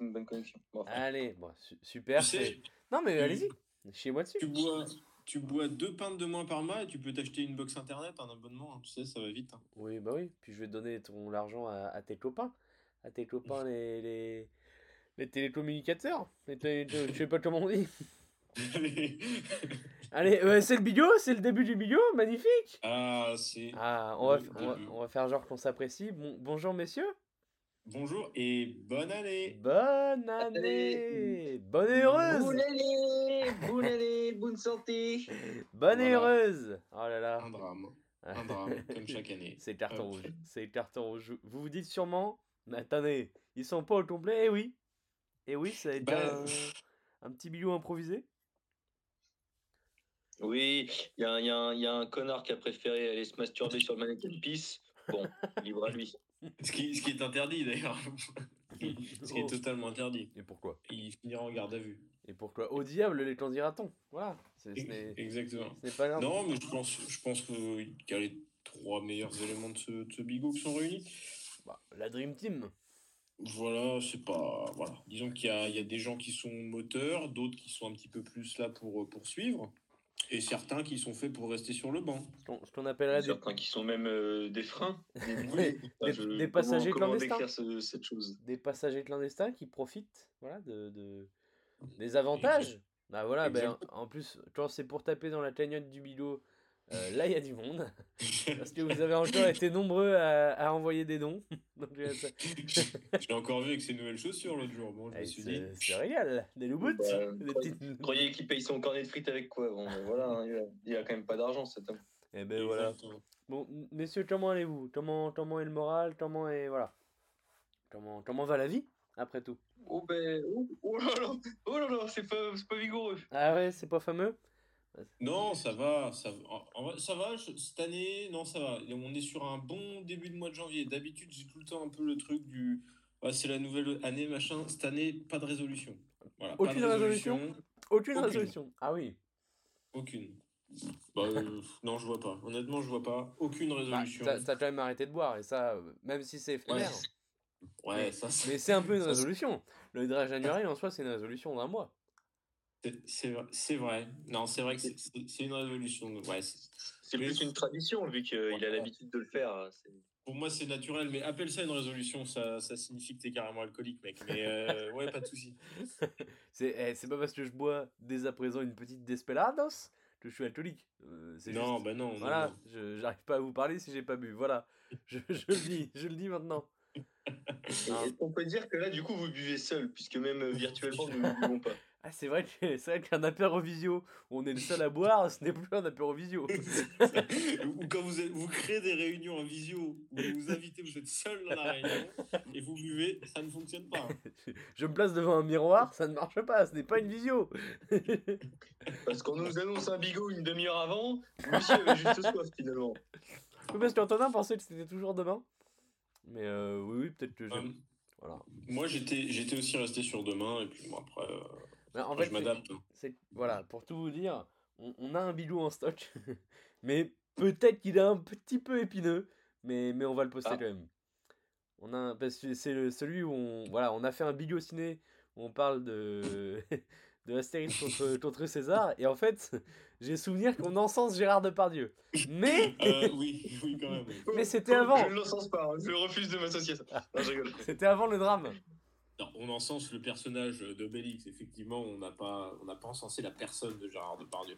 une bonne connexion. Bon, enfin, Allez, bon, su- super. Tu sais, c'est- Non, mais allez-y. Chiez-moi dessus. Tu bois, tu bois deux pintes de moins par mois et tu peux t'acheter une box internet, un abonnement, hein, tu sais, ça va vite. hein. Oui, bah oui. Puis je vais donner ton l'argent à, à tes copains. À tes copains, les, les, les télécommunicateurs. Les télé- je sais pas comment on dit. Allez, euh, c'est le bigot, c'est le début du bigot, magnifique. ah, c'est. Ah, on va, on va, on va faire genre qu'on s'apprécie. Bon, bonjour messieurs. Bonjour et bonne année Bonne année. Bonne et heureuse. Bonne année, bonne année, bonne santé. Bonne et heureuse. Oh là là. Un drame, un drame, comme chaque année. C'est le carton rouge. C'est le carton rouge. Vous vous dites sûrement, mais attendez, ils sont pas au complet. Eh oui. Eh oui, ça a été Bah, un, un petit bigot improvisé. Oui, il y, a un- y y a un connard qui a préféré aller se masturber sur le mannequin de pisse. Bon, libre à lui. Ce qui, ce qui est interdit d'ailleurs. ce qui est Oh. totalement interdit. Et pourquoi? Il finira en garde à vue. Et pourquoi? Au diable les dira-t-on Voilà. Ce Exactement. ce n'est pas grave. Non, mais je pense, je pense qu'il y a les trois meilleurs éléments de ce, de ce bigot qui sont réunis. Bah, la Dream Team. Voilà, c'est pas. Voilà. Disons qu'il y a, il y a des gens qui sont moteurs, d'autres qui sont un petit peu plus là pour euh, poursuivre, et certains qui sont faits pour rester sur le banc. Ce qu'on- appellerait des, Certains qui sont même euh, des freins. Des, bouées. Des- passagers comment, comment clandestins. décrire ce- cette chose? Des passagers clandestins qui profitent voilà, de, de- des avantages. Bah voilà, ben, en plus, quand c'est pour taper dans la cagnotte du bigot, euh, là il y a du monde. Parce que vous avez encore été nombreux à, à envoyer des dons. Donc, euh, ça- J'ai encore vu avec ses nouvelles chaussures l'autre jour. Bon, je me eh, suis dit. c'est régal. Des loups Bah, petites- croyez qu'il paye son cornet de frites avec quoi Bon, ben voilà, hein, il, a, il a quand même pas d'argent cet homme. Eh ben voilà. Bon, messieurs, comment allez-vous? Comment, comment est le moral? Comment est. Voilà. Comment, comment va la vie, après tout? Oh ben, oh, oh là là, oh là là, c'est pas, c'est pas vigoureux. Ah ouais, c'est pas fameux? Non, ça va, ça, va. Ça va. je- cette année, non, ça va. On est sur un bon début de mois de janvier. D'habitude, j'ai tout le temps un peu le truc du. Ouais, c'est la nouvelle année, machin. Cette année, pas de résolution. Voilà, pas de Aucune résolution Aucune, Aucune. résolution. Ah oui. Aucune. Bah, euh, non, je vois pas. Honnêtement, je vois pas. Aucune Bah, résolution. t'as t'as quand même arrêté de boire, et ça, euh, même si c'est éphémère. Ouais, ça, c'est- Mais c'est un peu une Ça, résolution. Le dry January, en soi, c'est une résolution d'un mois. C'est- c'est vrai- c'est vrai. Non, c'est vrai que c'est- une résolution. Ouais, c'est- plus une tradition vu qu'il a l'habitude de le faire. c'est- pour moi, c'est naturel, mais appelle ça une résolution, ça, ça signifie que t'es carrément alcoolique, mec. Mais euh, ouais, pas de souci. C'est eh, c'est pas parce que je bois dès à présent une petite Desperados que je suis alcoolique. Euh, Non, juste- bah non. Voilà, j'arrive pas à vous parler si j'ai pas bu. Voilà, je, je le dis, je le dis maintenant. On peut dire que là, du coup, vous buvez seul, puisque même euh, virtuellement, nous ne buvons pas? Ah, c'est vrai que c'est vrai qu'un apérovisio où on est le seul à boire, ce n'est plus un apérovisio. Ou quand vous, êtes- vous créez des réunions en visio, où vous vous invitez, vous êtes seul dans la réunion, et vous buvez, ça ne fonctionne pas. je me place devant un miroir, ça ne marche pas, ce n'est pas une visio. Parce qu'on nous annonce un bigot une demi-heure avant, monsieur avait juste soif finalement. Oui, parce qu'Antonin pensait que c'était toujours demain. Mais euh, oui, oui, peut-être que je... Euh, Voilà. moi, j'étais j'étais aussi resté sur demain, et puis bon, après, euh, en fait, je m'adapte. c'est voilà, pour tout vous dire, on, on a un bigot en stock, mais peut-être qu'il est un petit peu épineux, mais, mais on va le poster Ah. quand même. On a un- parce que c'est le- celui où on voilà, on a fait un bigot ciné où on parle de de Astérix contre, contre César et en fait, j'ai souvenir qu'on encense Gérard Depardieu. Mais Euh, oui, oui, quand même. oui. Mais c'était avant. Je ne l'encense pas, hein, je refuse de m'associer à ça. C'était avant le drame. Non, on encense le personnage d'Obélix, effectivement, on n'a pas, on n'a pas encensé la personne de Gérard Depardieu.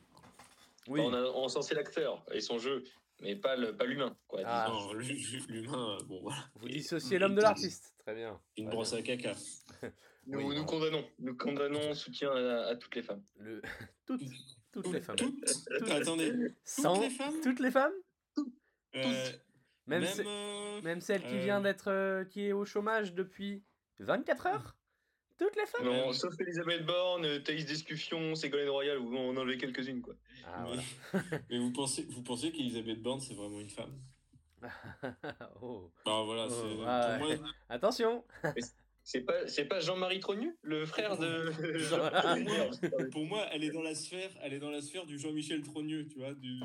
Oui. On a encensé l'acteur et son jeu, mais pas le- pas l'humain. quoi. Ah. Non, l'humain, euh, bon voilà, Vous dissociez l'homme de l'artiste. Très bien. une Très brosse bien. à caca. Nous, Oui. nous condamnons, nous condamnons soutien à, à toutes les femmes. Le... Toutes, toutes les femmes. Toutes, attendez, Sans... toutes les femmes Toutes les femmes? Euh, Même, même, ce- euh, même celle qui euh, vient d'être euh, qui est au chômage depuis 24 heures? Toutes les femmes? Non, sauf Elisabeth Borne, euh, Thaïs Descuffion, Ségolène Royal, où on en enlevé quelques-unes. quoi. Ah mais, voilà. mais vous pensez, vous pensez qu'Elisabeth Borne c'est vraiment une femme? Oh. Bah voilà, Oh, c'est ah pour ouais. moi. Attention C'est pas, c'est pas Jean-Marie Trogneux, le frère de. Pour moi, elle est dans la sphère, elle est dans la sphère du Jean-Michel Trogneux, tu vois, du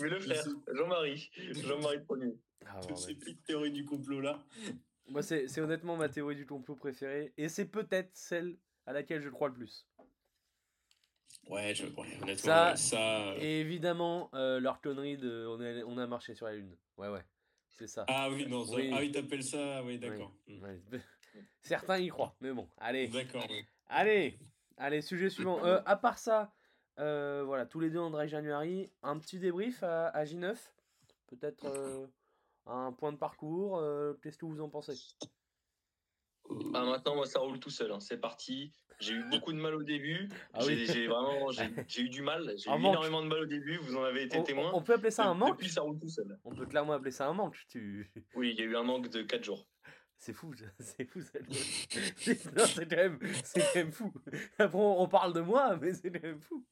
Mais le frère, Jean-Marie. Jean-Marie Trogneux. ah, bon, ces ouais. petites théories du complot là. Moi, c'est honnêtement ma théorie du complot préférée. Et c'est peut-être celle à laquelle je crois le plus. Ouais, je ouais, honnêtement, Ça, euh, Et évidemment, euh, leur connerie de on, est, on a marché sur la Lune. Ouais, ouais. C'est ça. Ah oui, non, ça... Oui. ah oui, t'appelles ça, oui, d'accord. Certains y croient, mais bon, allez. D'accord. oui. Allez, allez, sujet suivant. Euh, à part ça, euh, voilà, tous les deux en Dry January, un petit débrief à, à J9 Peut-être un point de parcours euh, Qu'est-ce que vous en pensez? Ah, maintenant, moi, ça roule tout seul. hein. C'est parti. J'ai eu beaucoup de mal au début. Ah j'ai oui. j'ai vraiment j'ai eu du mal. J'ai eu manque. énormément de mal au début. Vous en avez été on, témoin. on peut appeler ça un manque? Depuis, ça roule tout seul. On peut clairement appeler ça un manque. Tu... Oui, il y a eu un manque de 4 jours. C'est fou, c'est fou. ça. C'est non, c'est quand, même- c'est quand même fou. Après, on parle de moi, mais c'est quand même fou.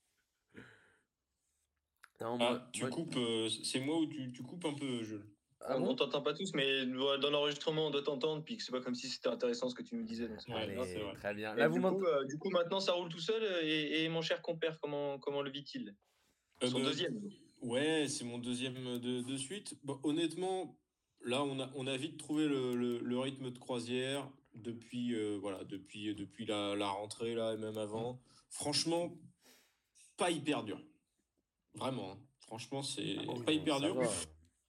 Non, moi- Ah, tu moi- coupes, euh, c'est moi ou tu, tu coupes un peu, Jules? Ah on bon on t'entend pas tous, mais dans l'enregistrement, on doit t'entendre. Puis c'est pas comme si c'était intéressant ce que tu nous disais. donc. Allez, vrai. très bien. Là, vous du, coup, euh, du coup, maintenant, ça roule tout seul. Et, et mon cher compère, comment, comment le vit-il? Euh, Son deuxième. Ouais, c'est mon deuxième de, de suite. Bon, honnêtement, là, on a, on a vite trouvé le, le- le rythme de croisière depuis, euh, voilà, depuis, depuis la, la rentrée, là, et même avant. Franchement, pas hyper dur. Vraiment. hein. Franchement, c'est Oh, pas hyper dur. va.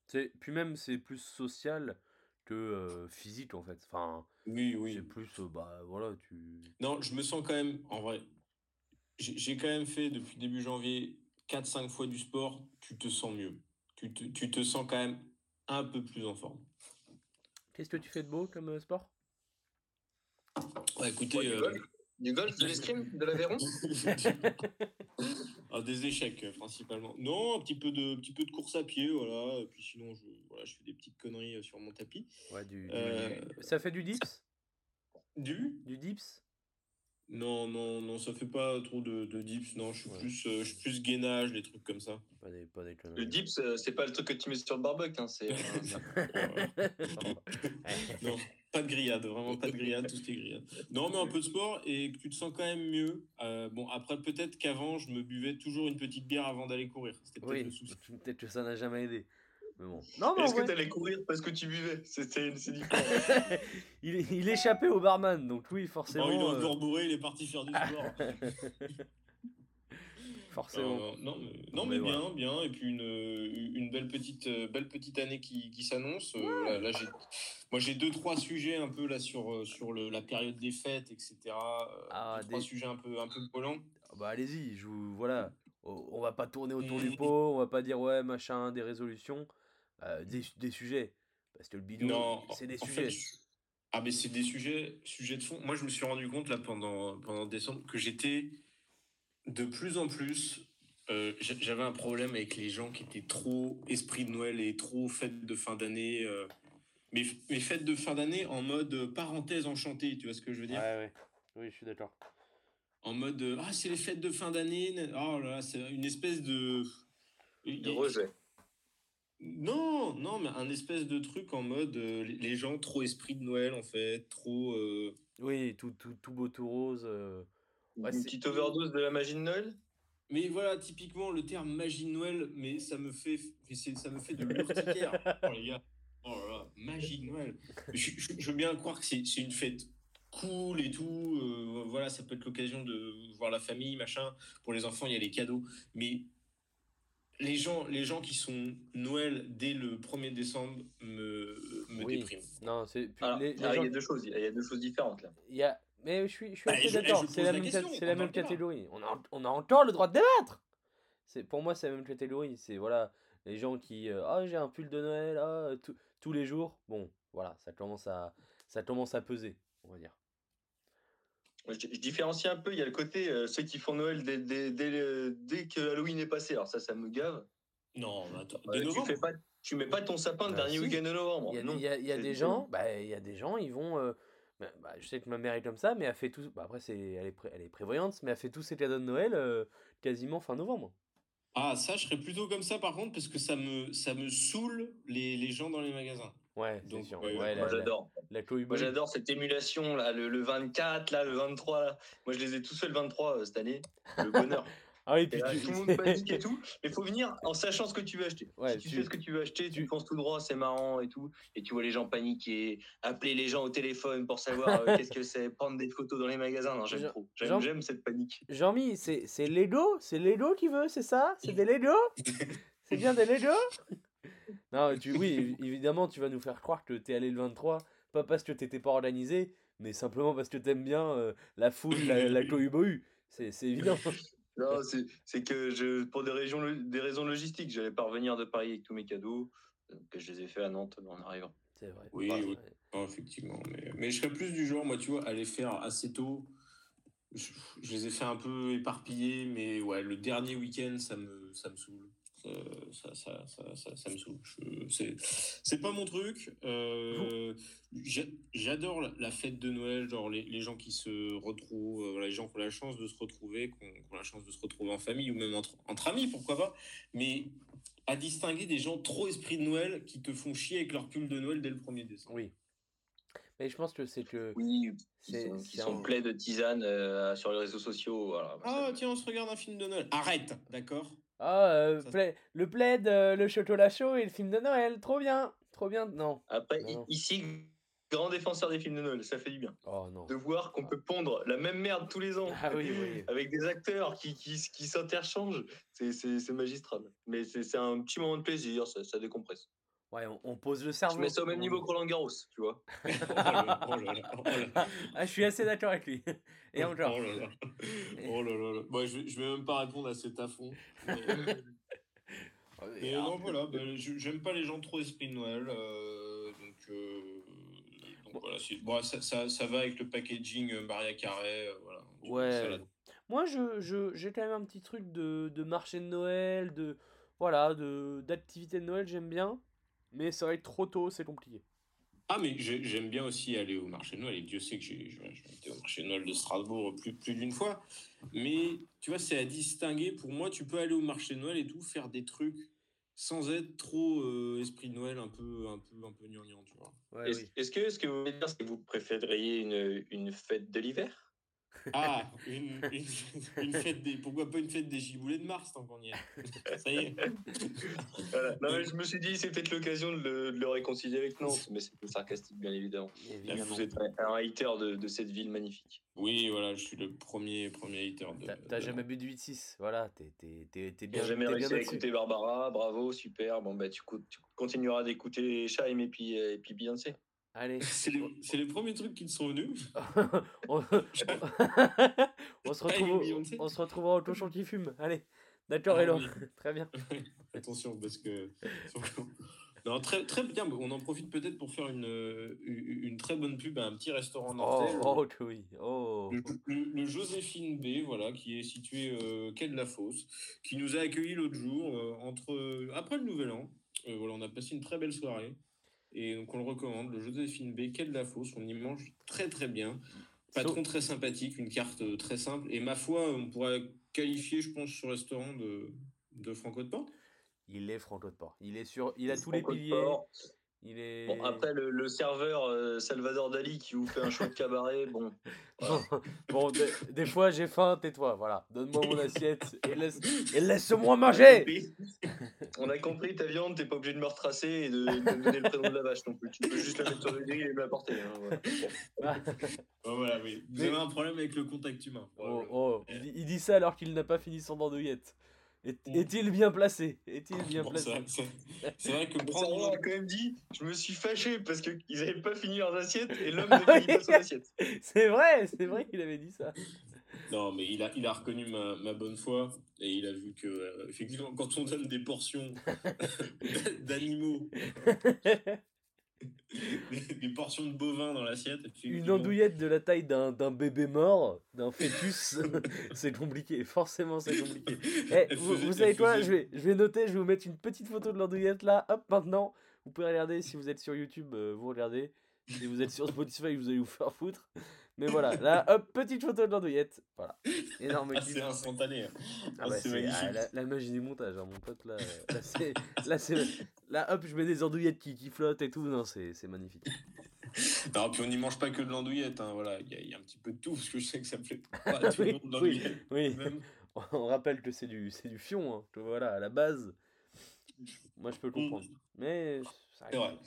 Puis même, c'est plus social que euh, physique, en fait. Enfin, Oui, oui. c'est plus, euh, bah, voilà, tu... Non, je me sens quand même, en vrai, j'ai quand même fait depuis début janvier 4-5 fois du sport, tu te sens mieux. Tu te, tu te sens quand même un peu plus en forme. Qu'est-ce que tu fais de beau comme sport? Ouais, écoutez, euh, Du golf, de l'escrime, de l'Aveyron Ah, des échecs euh, principalement. Non, un petit peu de, petit peu de course à pied, voilà. Et puis sinon, je, voilà, je fais des petites conneries euh, sur mon tapis. Ouais, du, Euh, Ça fait du dips? Du? Du dips? Non, non, non, ça fait pas trop de, de dips. Non, je suis Ouais. plus, euh, je suis plus gainage, des trucs comme ça. Pas des, pas des conneries. Le dips, c'est pas le truc que tu mets sur le barbecue. Hein, c'est, Non, pas de grillade, vraiment pas de grillade, tout ce qui est grillade. Non, mais un peu de sport et que tu te sens quand même mieux. Euh, bon, après, peut-être qu'avant, je me buvais toujours une petite bière avant d'aller courir. C'était peut-être oui, le souci. peut-être que ça n'a jamais aidé. Mais bon. Non, mais Est-ce que vrai, t'allais courir parce que tu buvais? C'est différent. il, il échappait au barman, donc oui, forcément. Oh, il est euh, encore bourré, il est parti faire du sport. forcément. Non, non, mais, non, Mais mais bien, bien. Et puis une, une belle, petite, euh, belle petite année qui, qui s'annonce. Euh, là, là, moi, j'ai deux, trois sujets un peu là sur, euh, sur le, la période des fêtes, etc. Ah, deux, trois des- sujets un peu, un peu collants. Ah Bah allez-y, je vous... voilà. On va pas tourner autour du pot, on va pas dire ouais, machin, des résolutions, euh, des, des sujets. Parce que le bidon, Non, c'est des sujets. fait, ah, mais c'est des sujets, sujets de fond. Moi, je me suis rendu compte là pendant, pendant décembre que j'étais de plus en plus. euh, j'a- J'avais un problème avec les gens qui étaient trop esprit de Noël et trop fêtes de fin d'année. euh, mais, mais fêtes de fin d'année en mode euh, parenthèse enchantée, tu vois ce que je veux dire? Ouais, ouais. Oui, je suis d'accord. En mode euh, ah, c'est les fêtes de fin d'année. Oh là là, c'est une espèce de. De rejet. Non, non, mais un espèce de truc en mode euh, les- gens trop esprit de Noël en fait, trop. euh, Oui, tout, tout, tout beau, tout rose. Ouais, Une petite overdose de la magie de Noël? Mais voilà, typiquement le terme magie de Noël, mais ça me fait, ça me fait de l'urticaire. oh les gars, oh là là, magie de Noël. Je, je- je veux bien croire que c'est une fête cool et tout. euh, voilà, ça peut être l'occasion de voir la famille, machin. Pour les enfants, il y a les cadeaux. Mais les gens, les gens qui sont Noël dès le 1er décembre me, me Oui. dépriment. Non, c'est. il y a deux choses. Il y a deux choses différentes là. il y a- Mais je suis, je suis Bah, assez d'accord, c'est la, la même, question, la catégorie. On a, on a encore le droit de débattre c'est Pour moi, c'est la même catégorie. C'est voilà, les gens qui. euh, Ah, j'ai un pull de Noël, ah, tout- tous les jours. Bon, voilà, ça commence à, ça commence à peser, on va dire. Je, je différencie un peu. Il y a le côté euh, ceux qui font Noël dès, dès, dès, le- dès que Halloween est passé. Alors ça, ça me gave. Non, mais attends, Euh, tu fais pas, tu mets pas ton sapin le Bah, dernier si. week-end de novembre. Il y a, non. il y a- il y a C'est- des gens, bah, il y a des gens, ils vont. euh, bah, bah, je sais que ma mère est comme ça, mais elle fait tout. Bah, après, c'est, elle, est pré- elle est prévoyante, mais elle fait tous ses cadeaux de Noël euh, quasiment fin novembre. Ah, ça, je serais plutôt comme ça par contre, parce que ça me, ça me saoule les, les gens dans les magasins. Ouais, c'est Donc, sûr. ouais, Ouais, Moi la, j'adore. la Moi j'adore cette émulation là, le, le 24 là, le 23 là. Moi je les ai tous fait le 23 euh, cette année. Le bonheur. Ah oui, puis tu- tout le monde panique et tout. Il faut venir en sachant ce que tu veux acheter. Ouais, si tu, tu- sais ce que tu veux acheter, tu, tu- penses tout droit, c'est marrant et tout. Et tu vois les gens paniquer, appeler les gens au téléphone pour savoir euh, qu'est-ce que c'est, prendre des photos dans les magasins. Non, j'aime trop. J'aime, Jean- cette panique. Jean-Mi, c'est Lego C'est Lego qui veut, c'est ça? C'est des Lego C'est bien des Lego Non, tu, oui, évi- évidemment, tu vas nous faire croire que t'es allé le 23, pas parce que t'étais pas organisé, mais simplement parce que t'aimes bien euh, la foule, la, la. C'est c'est évident. Non, c'est, que je, pour des, régions, lo- des raisons logistiques, j'allais pas revenir de Paris avec tous mes cadeaux, donc je les ai fait à Nantes en arrivant. C'est vrai. Oui, Ouais, oui. ouais. Non, effectivement. Mais, mais je serais plus du genre, moi, tu vois, à les faire assez tôt. Je, je les ai fait un peu éparpillés, mais ouais, le dernier week-end, ça me, ça me saoule. Ça, ça, ça, ça, me saoule. C'est, c'est pas mon truc. Euh, j'a- J'adore la, la fête de Noël, genre les, les gens qui se retrouvent, euh, les gens qui ont la chance de se retrouver, qui ont, qui ont la chance de se retrouver en famille ou même entre, entre amis, pourquoi pas. Mais à distinguer des gens trop esprit de Noël qui te font chier avec leur pull de Noël dès le 1er décembre. Oui. Mais je pense que c'est que. Oui, qui C'est- un- pleins de tisanes euh, sur les réseaux sociaux. Voilà. Ah, tiens, on se regarde un film de Noël. Arrête, d'accord? Ah, euh, Ça- pla- le plaid, euh, le chocolat chaud et le film de Noël. Trop bien. Trop bien. Non. Après, Non, ici, grand défenseur des films de Noël, ça fait du bien. Oh non. De voir qu'on peut pondre la même merde tous les ans. Ah oui, oui. Avec des acteurs qui, qui, qui s'interchangent, c'est- magistral. Mais c'est c'est un petit moment de plaisir, ça, ça décompresse. Ouais, on, on pose le Je cerveau. mets ça au même niveau que Roland Garros, tu vois. oh là, oh là oh là. Ah, je suis assez d'accord avec lui. Et encore. Oh là là. Oh là là là. Bon, je, je vais même pas répondre à cet affront. Mais, mais Alors, non, voilà, ben, je- j'aime pas les gens trop esprit de Noël. euh, donc, euh, donc voilà, bon, ça, ça, ça va avec le packaging euh, Maria Carré. euh, voilà. Ouais. Moi, je, je, j'ai quand même un petit truc de, de marché de Noël, de voilà, de d'activité de Noël, j'aime bien. Mais c'est vrai que trop tôt, c'est compliqué. Ah, mais j'ai- j'aime bien aussi aller au marché de Noël. Et Dieu sait que j'ai été au marché de Noël de Strasbourg plus, plus d'une fois. Mais tu vois, c'est à distinguer. Pour moi, tu peux aller au marché de Noël et tout, faire des trucs sans être trop euh, esprit de Noël, un peu, un peu, un peu gnangnan, tu vois. Ouais, Est-ce oui. que, est que vous voulez dire que vous préféreriez une, une fête de l'hiver? Ah, une, une, une fête des. Pourquoi pas une fête des giboulets de Mars tant qu'on y est Ça y est. Voilà. Non, mais Je me suis dit, c'est peut-être l'occasion de le, de le réconcilier avec Nantes, mais c'était sarcastique, bien évidemment. Évidemment. Vous êtes un, un hater de, de cette ville magnifique. Oui, voilà, je suis le premier, premier hater de. T'as- jamais bu de 8-6, voilà, t'es, t'es, t'es, t'es bien, J'ai jamais réussi bien à écouter Barbara, bravo, super. Bon, bah, tu, tu continueras d'écouter Chaim et puis, et puis Beyoncé. Allez, C'est les, premiers trucs qui me sont venus. on, on se Allez, retrouve, on se retrouvera au cochon qui fume. Allez, d'accord, Ah Hello. oui. Très bien. Attention, parce que. Non, très, très bien. On en profite peut-être pour faire une, euh, une très bonne pub à un petit restaurant Oh, nantais. oh, oui. Oh. Le, le- le Joséphine B, voilà, qui est situé euh, quai de la Fosse, qui nous a accueillis l'autre jour, euh, entre, après le Nouvel An. Euh, voilà, on a passé une très belle soirée. Et donc on le recommande, le Joséphine B, quai de la Fosse. On y mange très très bien. Patron très sympathique, une carte euh, très simple. Et ma foi, on pourrait qualifier, je pense, ce restaurant de, de Franco de Porte. Il est Franco de Port. Il est sur, il a tous les Franco de piliers. Port. Il est. Bon, après, le, le serveur euh, Salvador Dali qui vous fait un show de cabaret, bon. voilà. bon, des, des fois j'ai faim, tais-toi. Voilà, donne-moi mon assiette et laisse, et laisse-moi manger. On a compris, ta viande, t'es pas obligé de me retracer et de, de me donner le prénom de la vache non plus. Tu peux juste la mettre sur le grille et me l'apporter. hein, voilà. Bon. Oh, voilà, oui. Vous avez un problème avec le contact humain. Oh, oh, il, dit- il dit ça alors qu'il n'a pas fini son andouillette. Mm. Est-il bien placé? Est-il bien Bon, placé? c'est vrai- que Le prendre a quand même dit Je me suis fâché parce qu'ils n'avaient pas fini leurs assiettes et l'homme oui. pas son assiette. C'est vrai, c'est vrai qu'il avait dit ça. Non, mais il a, il a reconnu ma, ma bonne foi et il a vu que, euh, effectivement, quand on donne des portions d'animaux, des, portions de bovins dans l'assiette, Une andouillette de la taille d'un d'un bébé mort, d'un fœtus, c'est compliqué. Forcément, c'est compliqué. Eh, vous, savez quoi je vais, je vais noter, je vais vous mettre une petite photo de l'andouillette là. Hop, maintenant, vous pouvez regarder si vous êtes sur YouTube, euh, vous regardez. Si vous êtes sur Spotify, vous allez vous faire foutre. Mais voilà, là, hop, petite photo de l'andouillette. Voilà. Énorme Ah, c'est instantané. hein. Ah Ah, bah, c'est ah, magnifique. la, la magie du montage, hein, mon pote. Là, euh, là, c'est, là, hop, je mets des andouillettes qui, qui flottent et tout. Non, c'est, magnifique. Non, puis on n'y mange pas que de l'andouillette, hein, voilà, il y, a- il y a un petit peu de tout, parce que je sais que ça plaît pas tout le monde oui, oui. Même- on rappelle que c'est du, c'est du fion, voilà, à la base. Moi, je peux le comprendre. Mais ça C'est vrai.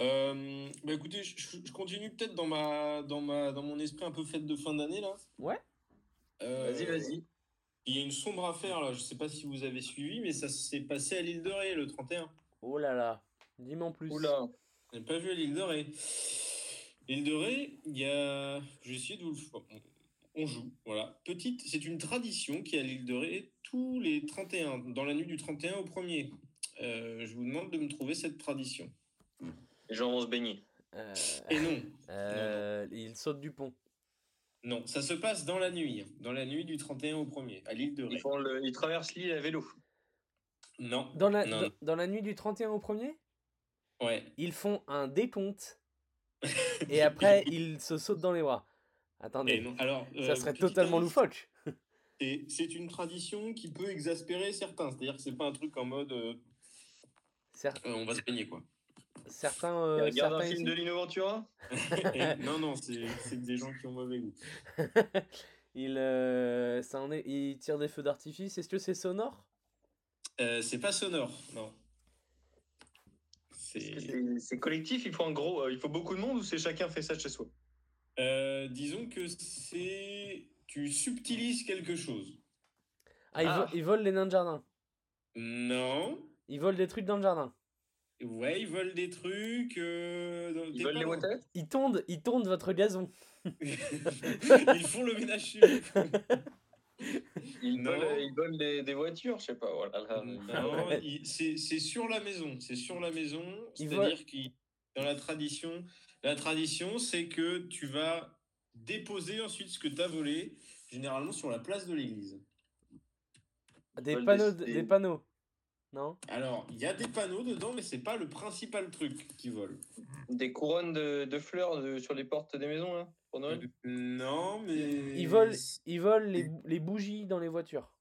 Euh, bah écoutez, je, continue peut-être dans ma, dans ma, dans mon esprit un peu fête de fin d'année là. Ouais. Euh, Vas-y, vas-y. Il y a une sombre affaire là. Je sais pas si vous avez suivi, mais ça s'est passé à l'île de Ré le 31. Oh là là, dis-moi en plus. Oula. Je n'ai pas vu à l'île de Ré. L'île de Ré, il y a. Je vais essayer de vous le faire. On joue, voilà. Petite, c'est une tradition qui est à l'île de Ré tous les 31, dans la nuit du 31 au 1er. Euh, je vous demande de me trouver cette tradition. Les gens vont se baigner. Euh, Et non, euh, il saute du pont. non, ça se passe dans la nuit, dans la nuit du 31 au 1er, à l'île de Ils, Ré. le, ils traversent l'île à vélo. Non, Dans la, Non. dans, dans la nuit du 31 au 1er, ouais. ils font un décompte et après ils se sautent dans les bras. Attendez, non. Alors, ça euh, serait totalement indice, loufoque. c'est- C'est une tradition qui peut exaspérer certains. C'est-à-dire que c'est pas un truc en mode euh, Cer- euh, on va se baigner quoi. certains, Ils euh, regardent un certains film ici- de Lino Ventura? Et- non, non, c'est c'est des gens qui ont mauvais goût. ils, euh, ça en est, ils tirent des feux d'artifice. Est-ce que c'est sonore? Euh, c'est pas sonore, non. C'est. collectif, il faut un gros, euh, il faut beaucoup de monde ou c'est chacun fait ça chez soi? Euh, disons que c'est. Tu subtilises quelque chose. ah, ils, Ah. vo- ils volent les nains de jardin. Non. Ils volent des trucs dans le jardin. Ouais, ils volent des trucs. euh, dans- Ils volent les water Ils tondent, ils tondent votre gazon. ils font le ménage chez vous. Ils volent, ils volent des, des voitures, je sais pas. Voilà, là. Non, c'est c'est sur la maison. C'est sur la maison. C'est-à-dire que dans la tradition, la tradition, c'est que tu vas déposer ensuite ce que tu as volé, généralement sur la place de l'église. Panneaux, des, des- panneaux. Non? Alors, il y a des panneaux dedans, mais c'est pas le principal truc qui vole. Des couronnes de, de fleurs de- sur les portes des maisons, là, pour Noël? Non, mais. Ils volent, ils volent les, les bougies dans les voitures.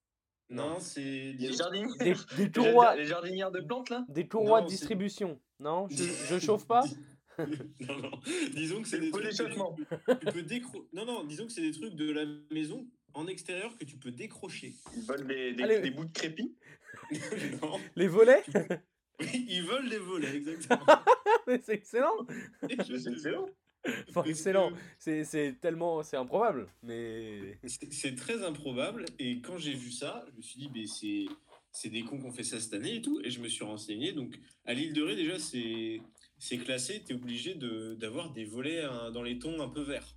Non, c'est. Disons- jardinières Des, des les jardinières de plantes, là? Des courroies Non, de distribution. Non? Je, je chauffe pas? Non, non. Disons que c'est des trucs. que d'échappement. Tu, tu peux décro... Non, non, disons que c'est des trucs de la maison en extérieur que tu peux décrocher. Ils volent des, des, Allez. des bouts de crépi. non. Les volets Oui, ils volent des volets, exactement. Mais c'est excellent C'est excellent. Enfin, C'est c'est tellement... C'est improbable, mais... C'est c'est très improbable. Et quand j'ai vu ça, je me suis dit, mais c'est. C'est des cons qui ont fait ça cette année et tout. Et je me suis renseigné. Donc, à l'île de Ré, déjà, c'est c'est classé. Tu es obligé de- d'avoir des volets hein, dans les tons un peu verts.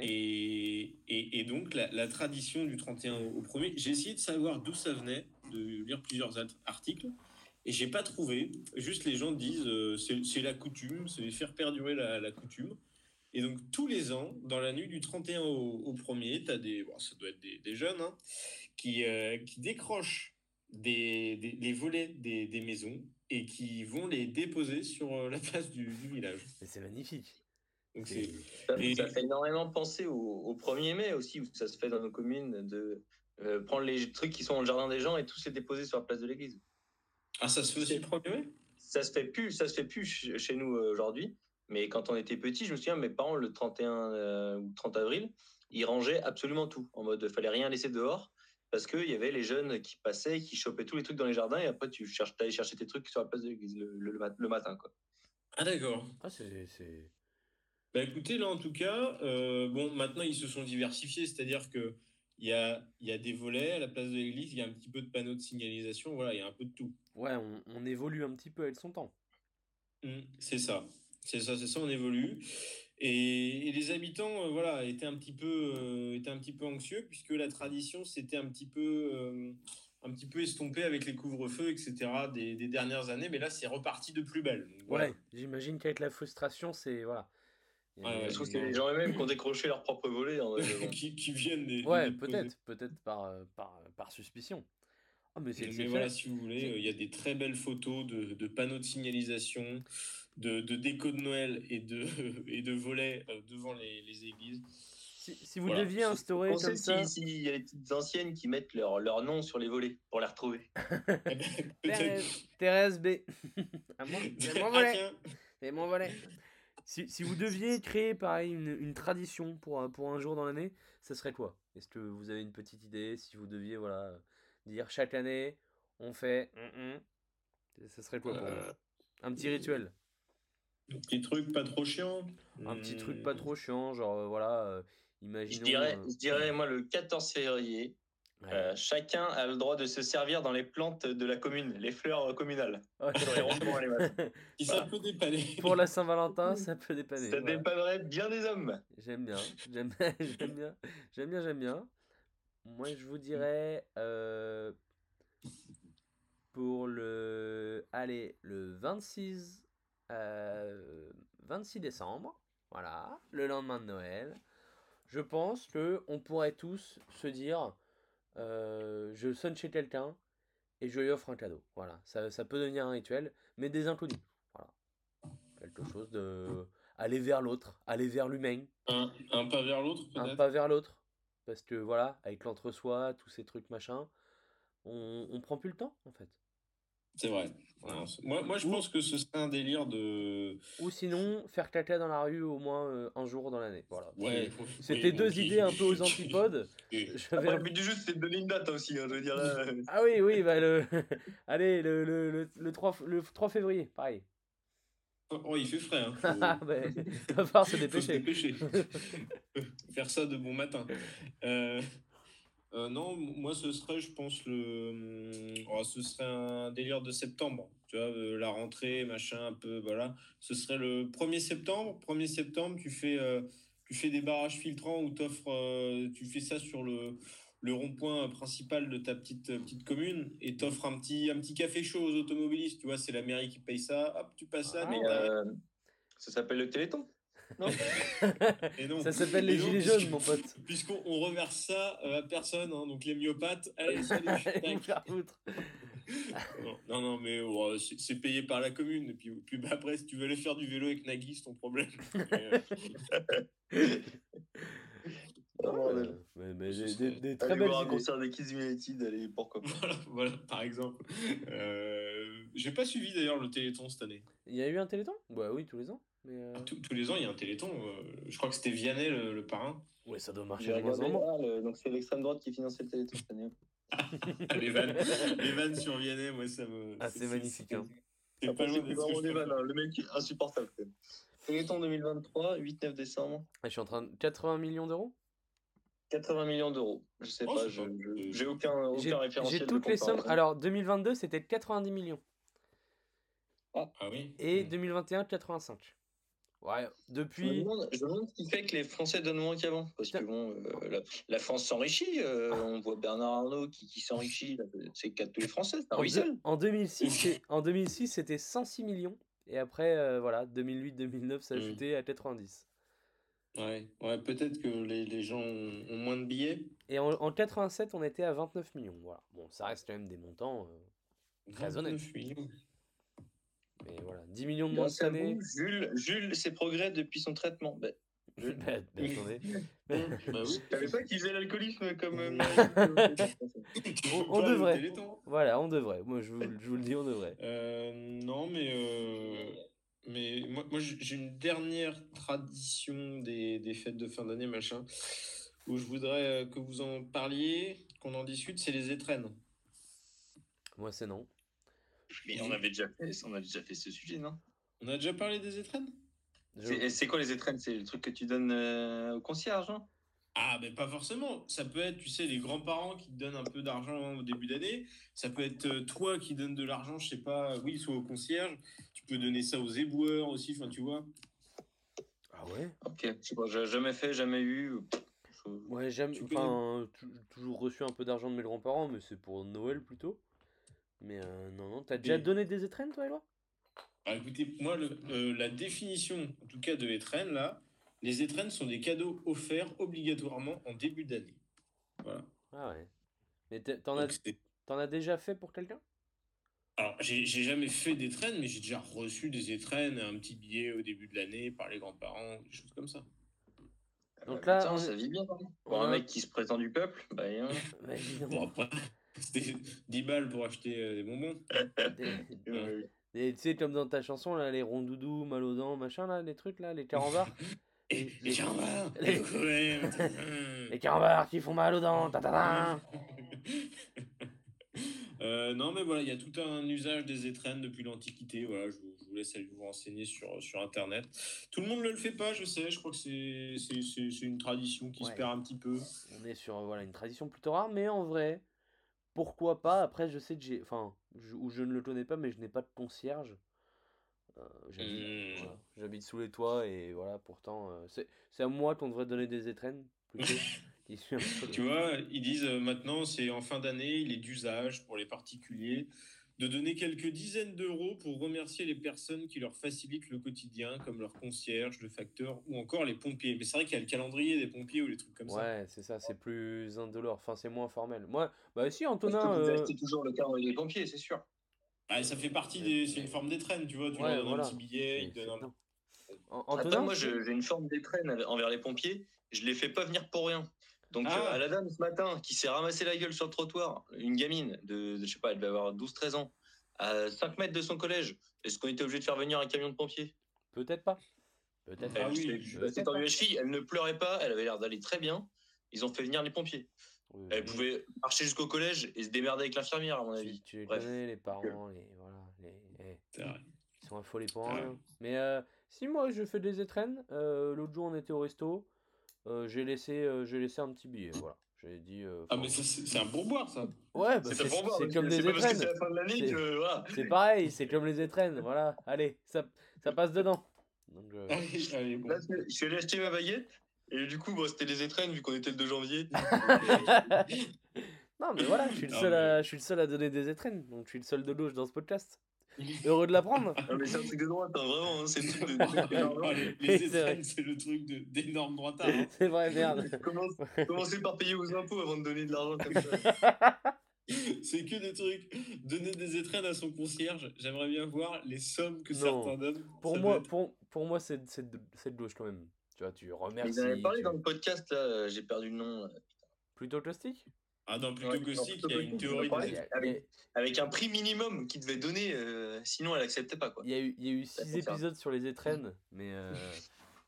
Et, et, et donc, la, la tradition du 31 au, au 1er, j'ai essayé de savoir d'où ça venait, de lire plusieurs articles, et j'ai pas trouvé. Juste les gens disent euh, c'est c'est la coutume, c'est faire perdurer la, la coutume. Et donc, tous les ans, dans la nuit du 31 au, au 1er, tu as des. Bon, ça doit être des, des jeunes, hein, qui, euh, qui décrochent des, des, les volets des, des maisons et qui vont les déposer sur euh, la place du, du village. Mais c'est magnifique. Donc, c'est. C'est- Ça, fait énormément penser au, au 1er mai aussi, où ça se fait dans nos communes, de euh, prendre les trucs qui sont dans le jardin des gens et tous les déposer sur la place de l'église. Ah, ça se fait aussi le 1er mai? Ça se fait plus, ça se fait plus ch- chez nous euh, aujourd'hui. Mais quand on était petit, je me souviens, mes parents, le 31 euh, ou 30 avril, ils rangeaient absolument tout. En mode, fallait rien laisser dehors. Parce qu'il y avait les jeunes qui passaient, qui chopaient tous les trucs dans les jardins, et après, tu cherches, allais chercher tes trucs sur la place de l'église le, le- le mat- le matin. Quoi. Ah, d'accord. Ah, c'est... c'est- Bah écoutez, là en tout cas, euh, bon, maintenant ils se sont diversifiés, c'est-à-dire que il y a, y a des volets à la place de l'église, il y a un petit peu de panneaux de signalisation, voilà, il y a un peu de tout. Ouais, on, on évolue un petit peu avec son temps. Mm, c'est ça, c'est ça, c'est ça, on évolue. Et, et les habitants, euh, voilà, étaient un petit peu, euh, étaient un petit peu anxieux puisque la tradition s'était un petit peu, un petit peu estompée avec les couvre-feux, etc. Des, des dernières années, mais là c'est reparti de plus belle. Donc, voilà. Ouais, j'imagine qu'avec la frustration, c'est... Voilà. Ouais, Je trouve que les gens eux-mêmes qui ont décroché leur propre volet. bon. qui, qui viennent des. Ouais, des- peut-être, peut-être par, euh, par, par suspicion. Ah, mais c'est Mais exceptionnel. voilà, si vous voulez, euh, il y a des très belles photos de, de panneaux de signalisation, de, de déco de Noël et de, et de volets euh, devant les, les églises. Si, si vous Voilà. deviez instaurer On sait comme si- ça... s'il y a les petites anciennes qui mettent leur, leur nom sur les volets pour les retrouver. Eh ben, Peut-être. Thérèse, Thérèse B. Ah, mon- c'est mon volet. C'est mon volet. Si, si vous deviez créer pareil une, une tradition pour, un- pour un jour dans l'année, ça serait quoi? Est-ce que vous avez une petite idée? Si vous deviez voilà, dire chaque année, on fait. hum, hum, ça serait quoi pour vous? Euh, Un petit rituel? Un petit truc pas trop chiant. Un petit truc pas trop chiant, genre euh, voilà, euh, Je imaginons. dirais, euh, je dirais, moi, le 14 février, ouais. euh, chacun a le droit de se servir dans les plantes de la commune, les fleurs communales. Ok. Sur les ronds-points, les matchs. Si ça peut dépanner. Pour la Saint-Valentin, ça peut dépanner. Ça voilà. dépannerait bien des hommes. J'aime bien, j'aime j'aime bien, j'aime bien, j'aime bien. Moi, je vous dirais euh, pour le, allez, le 26, euh, 26 décembre, voilà, le lendemain de Noël. Je pense que on pourrait tous se dire, euh, je sonne chez quelqu'un et je lui offre un cadeau. Voilà, ça, ça peut devenir un rituel, mais des inconnus. Voilà, quelque chose de aller vers l'autre, aller vers l'humain, Un, un pas vers l'autre, un pas vers l'autre. Parce que voilà, avec l'entre-soi, tous ces trucs machin, on, on prend plus le temps en fait. C'est vrai. Voilà. C'est- moi, moi, je Ou- pense que ce serait un délire de. Ou sinon, faire caca dans la rue au moins euh, un jour dans l'année. Voilà. Ouais. C'est- C'était oui, deux idées un peu aux antipodes. Et- Je vais- Après, le but du jeu, c'était de donner une date aussi. hein, je veux dire, là, euh, Ah oui, oui, bah le... Allez, le, le, le, le 3, le 3 février, pareil. Oh, il fait frais. Hein. Ah, Faut... bah, va falloir se faut se dépêcher. dépêcher. Faire ça de bon matin. Euh, euh, non, moi ce serait, je pense, le, hum, oh, ce serait un délire de septembre. Tu vois, euh, la rentrée, machin, un peu, voilà. Ce serait le 1er septembre. 1er septembre, tu fais, euh, tu fais des barrages filtrants ou t'offres, tu fais ça sur le, le rond-point principal de ta petite, petite commune et t'offres un petit, un petit café chaud aux automobilistes. Tu vois, c'est la mairie qui paye ça. Hop, tu passes ça. Ah, mais ça s'appelle le Téléthon. Non et non. Ça s'appelle les gilets puisque- jaunes, mon pote. Puisqu'on on reverse ça euh, à personne, hein, donc les myopathes, allez, salut, Allez tac. vous faire foutre. non, non, non, mais oh, c'est payé par la commune. Et puis, puis bah, après, si tu veux aller faire du vélo avec Nagui, c'est ton problème. Mais, euh. Euh, mais mais Ce des, très Allez belles voir un concert des Kids United, allez, pourquoi pas. voilà, voilà, par exemple. Euh, J'ai pas suivi d'ailleurs le Téléthon cette année. Il y a eu un téléthon? Bah oui, tous les ans. Mais euh, Tous, tous les ans, il y a un Téléthon. euh, je crois que c'était Vianney le, le parrain. Ouais, ça doit marcher regardé, ah, le- donc c'est l'extrême droite qui finançait le Téléthon cette année. les, vannes, les vannes sur Vianney, moi, ça me. Ah, c'est magnifique, hein. C'est pas Après, loin vraiment des vannes, hein. le mec est insupportable. quand même. Téléthon 2023, 8-9 décembre, Ah, je suis en train de 80 millions d'euros? 80 millions d'euros. Je sais Oh, pas, je- pas- je- j'ai aucun, référentiel. j'ai de toutes les sommes. Alors 2022 c'était 90 millions Ah oui. et 2021 85. Ouais, Je me, depuis. demande, je me demande ce qui fait que les Français donnent moins qu'avant. Parce que bon, euh, la, la France s'enrichit. euh, on voit Bernard Arnault qui, qui s'enrichit. C'est qu'à tous les Français, c'est un En, en 2006, c'est- en 2006 c'était 106 millions et après euh, voilà 2008-2009 ça a Mm. chuté à 90. Ouais, ouais peut-être que les, les gens ont, ont moins de billets. Et en, en 87 on était à 29 millions. Voilà. Bon ça reste quand même des montants. euh, Très 29 millions. Mais voilà 10 millions de moins cette année. Jules, Jules, ses progrès depuis son traitement. Ben, bah, bah, attendez. Bah oui. savais pas qu'il faisait l'alcoolisme comme. euh, On- devrait. Voilà on devrait. Moi je vous, je vous le dis on devrait. Euh, non, mais, euh, mais moi, moi, j'ai une dernière tradition des, des fêtes de fin d'année, machin, où je voudrais que vous en parliez, qu'on en discute, c'est les étrennes. Moi c'est non. Mais on avait déjà fait, on a déjà fait ce sujet, non? On a déjà parlé des étrennes? C'est quoi les étrennes? C'est le truc que tu donnes euh, au concierge, non? Ah, mais pas forcément. Ça peut être, tu sais, les grands-parents qui te donnent un peu d'argent au début d'année. Ça peut être euh, toi qui donnes de l'argent, je sais pas, oui, soit au concierge. Tu peux donner ça aux éboueurs aussi, enfin, tu vois. Ah ouais? Ok, je sais pas, jamais fait, jamais eu. Je- Ouais, jamais. Enfin, tou- toujours reçu un peu d'argent de mes grands-parents, mais c'est pour Noël plutôt. Mais euh, non, non. T'as déjà Et- donné des étrennes, toi, Eloi Ah, écoutez, moi, le- euh, la définition, en tout cas, de étrennes, là, les étrennes sont des cadeaux offerts obligatoirement en début d'année. Voilà. Ah ouais. Mais t'en as, as déjà fait pour quelqu'un? Alors, j'ai jamais fait d'étrennes, mais j'ai déjà reçu des étrennes, un petit billet au début de l'année par les grands-parents, des choses comme ça. Donc Ah, là, putain, on ça vit bien. hein. Pour un mec qui se prétend du peuple, bah, hein. Bah. Bon, après, c'était 10 balles pour acheter euh, des bonbons. Et tu sais, comme dans ta chanson, là, les rondoudous, mal aux dents, machin, là, les trucs, là, les carambars. Et Les- les carambars les- les- les carambars qui font mal aux dents, ta ta ta. Euh, non, mais voilà, il y a tout un usage des étrennes depuis l'Antiquité. Voilà, je vous, je vous laisse aller vous renseigner sur, sur Internet. Tout le monde ne le fait pas, je sais. Je crois que c'est une tradition qui Ouais. se perd un petit peu. On est sur euh, voilà, une tradition plutôt rare, mais en vrai, pourquoi pas? Après, je sais que j'ai. Enfin, je, ou je ne le connais pas, mais je n'ai pas de concierge. Euh, J'habite voilà, j'habite sous les toits et voilà, pourtant, euh, c'est à moi qu'on devrait donner des étrennes plutôt. Tu vois, ils disent euh, maintenant, c'est en fin d'année, il est d'usage pour les particuliers de donner quelques dizaines d'euros pour remercier les personnes qui leur facilitent le quotidien, comme leurs concierges, le facteur ou encore les pompiers. Mais c'est vrai qu'il y a le calendrier des pompiers ou les trucs comme ça. Ouais, c'est ça, c'est plus indolore, enfin, c'est moins formel. Moi, bah si, Antonin. euh, achetez toujours le carnet des pompiers, c'est sûr. Ah, ça fait partie des. C'est une forme d'étrenne, tu vois. Tu Ouais, leur donnes voilà. un petit billet, ils c'est- donnent un- Antonin, moi, j'ai une forme d'étreine avec- envers les pompiers. Je les fais pas venir pour rien. Donc, Ah. euh, à la dame ce matin qui s'est ramassé la gueule sur le trottoir, une gamine de, de- je sais pas, elle devait avoir 12-13 ans, à 5 mètres de son collège, est-ce qu'on était obligé de faire venir un camion de pompiers? Peut-être pas. Peut-être Ah pas. Oui, je- elle ne pleurait pas, elle avait l'air d'aller très bien. Ils ont fait venir les pompiers. Oui, Elle oui. pouvait marcher jusqu'au collège et se démerder avec l'infirmière, à mon Tu, avis. tu les Bref. connais, les parents, les. Voilà, les. eh, C'est vrai. Ils sont affolés pour rien. Mais euh, si moi je fais des étrennes, euh, l'autre jour on était au resto, j'ai laissé, euh, j'ai laissé un petit billet. Voilà. J'ai dit. euh, Ah, mais c'est c'est un pourboire, ça. Ouais, bah, C'est comme des étrennes. c'est. Voilà. Pareil, c'est comme les étrennes. Voilà, allez, ça, ça passe dedans. Donc, euh, Allez, allez, bon. Là, je suis allé acheter ma baguette. Et du coup, bon, c'était les étrennes vu qu'on était le 2 janvier. non, mais voilà, je suis, le Non, seul mais- à, je suis le seul à donner des étrennes. Donc je suis le seul de gauche dans ce podcast. Heureux de l'apprendre. Ah, mais c'est un truc de droite, hein, vraiment. hein, c'est le truc de. Ah, les, les c'est vrai. étrennes, c'est le truc de- d'énormes droitards. hein. C'est vrai, merde. Commence- Commencez par payer vos impôts avant de donner de l'argent comme ça. C'est que des trucs. Donner des étrennes à son concierge, j'aimerais bien voir les sommes que Non. certains donnent. Pour Ça moi, être- pour, pour moi c'est c'est de, gauche quand même. Tu vois, tu Ils remercies. en avaient parlé tu- dans le podcast, là, euh, j'ai perdu le nom. là. Plutôt caustique Ah non, plutôt Ouais, il y a une théorie. parlé. Avec un prix minimum qu'ils devaient donner, euh, sinon elle acceptait pas. Quoi. Il y a eu, il y a eu Ça six épisodes sur les étrennes, mais. euh,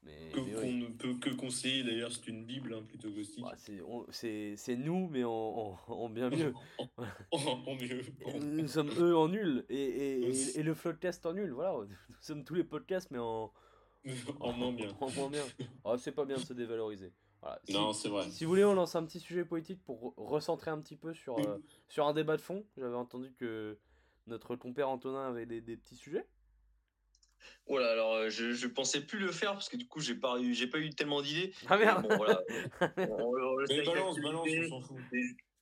mais, que- mais Qu'on ne peut que conseiller, d'ailleurs, c'est une Bible hein, plutôt caustique. Ouais, c'est- on- c'est c'est nous, mais en, en, en bien mieux. en, en mieux. Nous sommes eux en nul et, et, et, et le Floodcast en nul. Voilà, nous sommes tous les podcasts, mais en, en moins bien. en moins bien. Oh, c'est pas bien de se dévaloriser. Voilà. Si, Non, c'est vrai. si vous voulez, on lance un petit sujet politique pour re- recentrer un petit peu sur, euh, sur un débat de fond. J'avais entendu que notre compère Antonin avait des, des petits sujets. Voilà, alors euh, je, je pensais plus le faire parce que du coup j'ai pas eu, j'ai pas eu tellement d'idées. Ah merde Bon, voilà. On- on- on balance, balance, on s'en fout.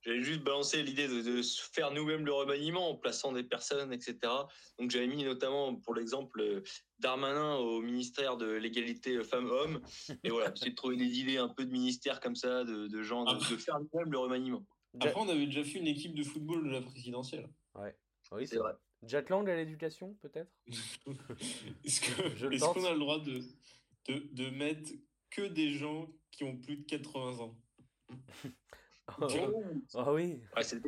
J'avais juste balancé l'idée de, faire nous-mêmes le remaniement en plaçant des personnes, etc. Donc j'avais mis notamment pour l'exemple euh, Darmanin au ministère de l'égalité femmes-hommes. Et voilà, j'ai trouvé des idées un peu de ministères comme ça, de, de gens, de, de faire nous-mêmes le remaniement. Après, on avait déjà fait une équipe de football de la présidentielle. Oui, C'est vrai. Jack Lang à l'éducation, peut-être? Est-ce qu'on a le droit de, de, de mettre que des gens qui ont plus de 80 ans? Ah oui, Ouais, c'est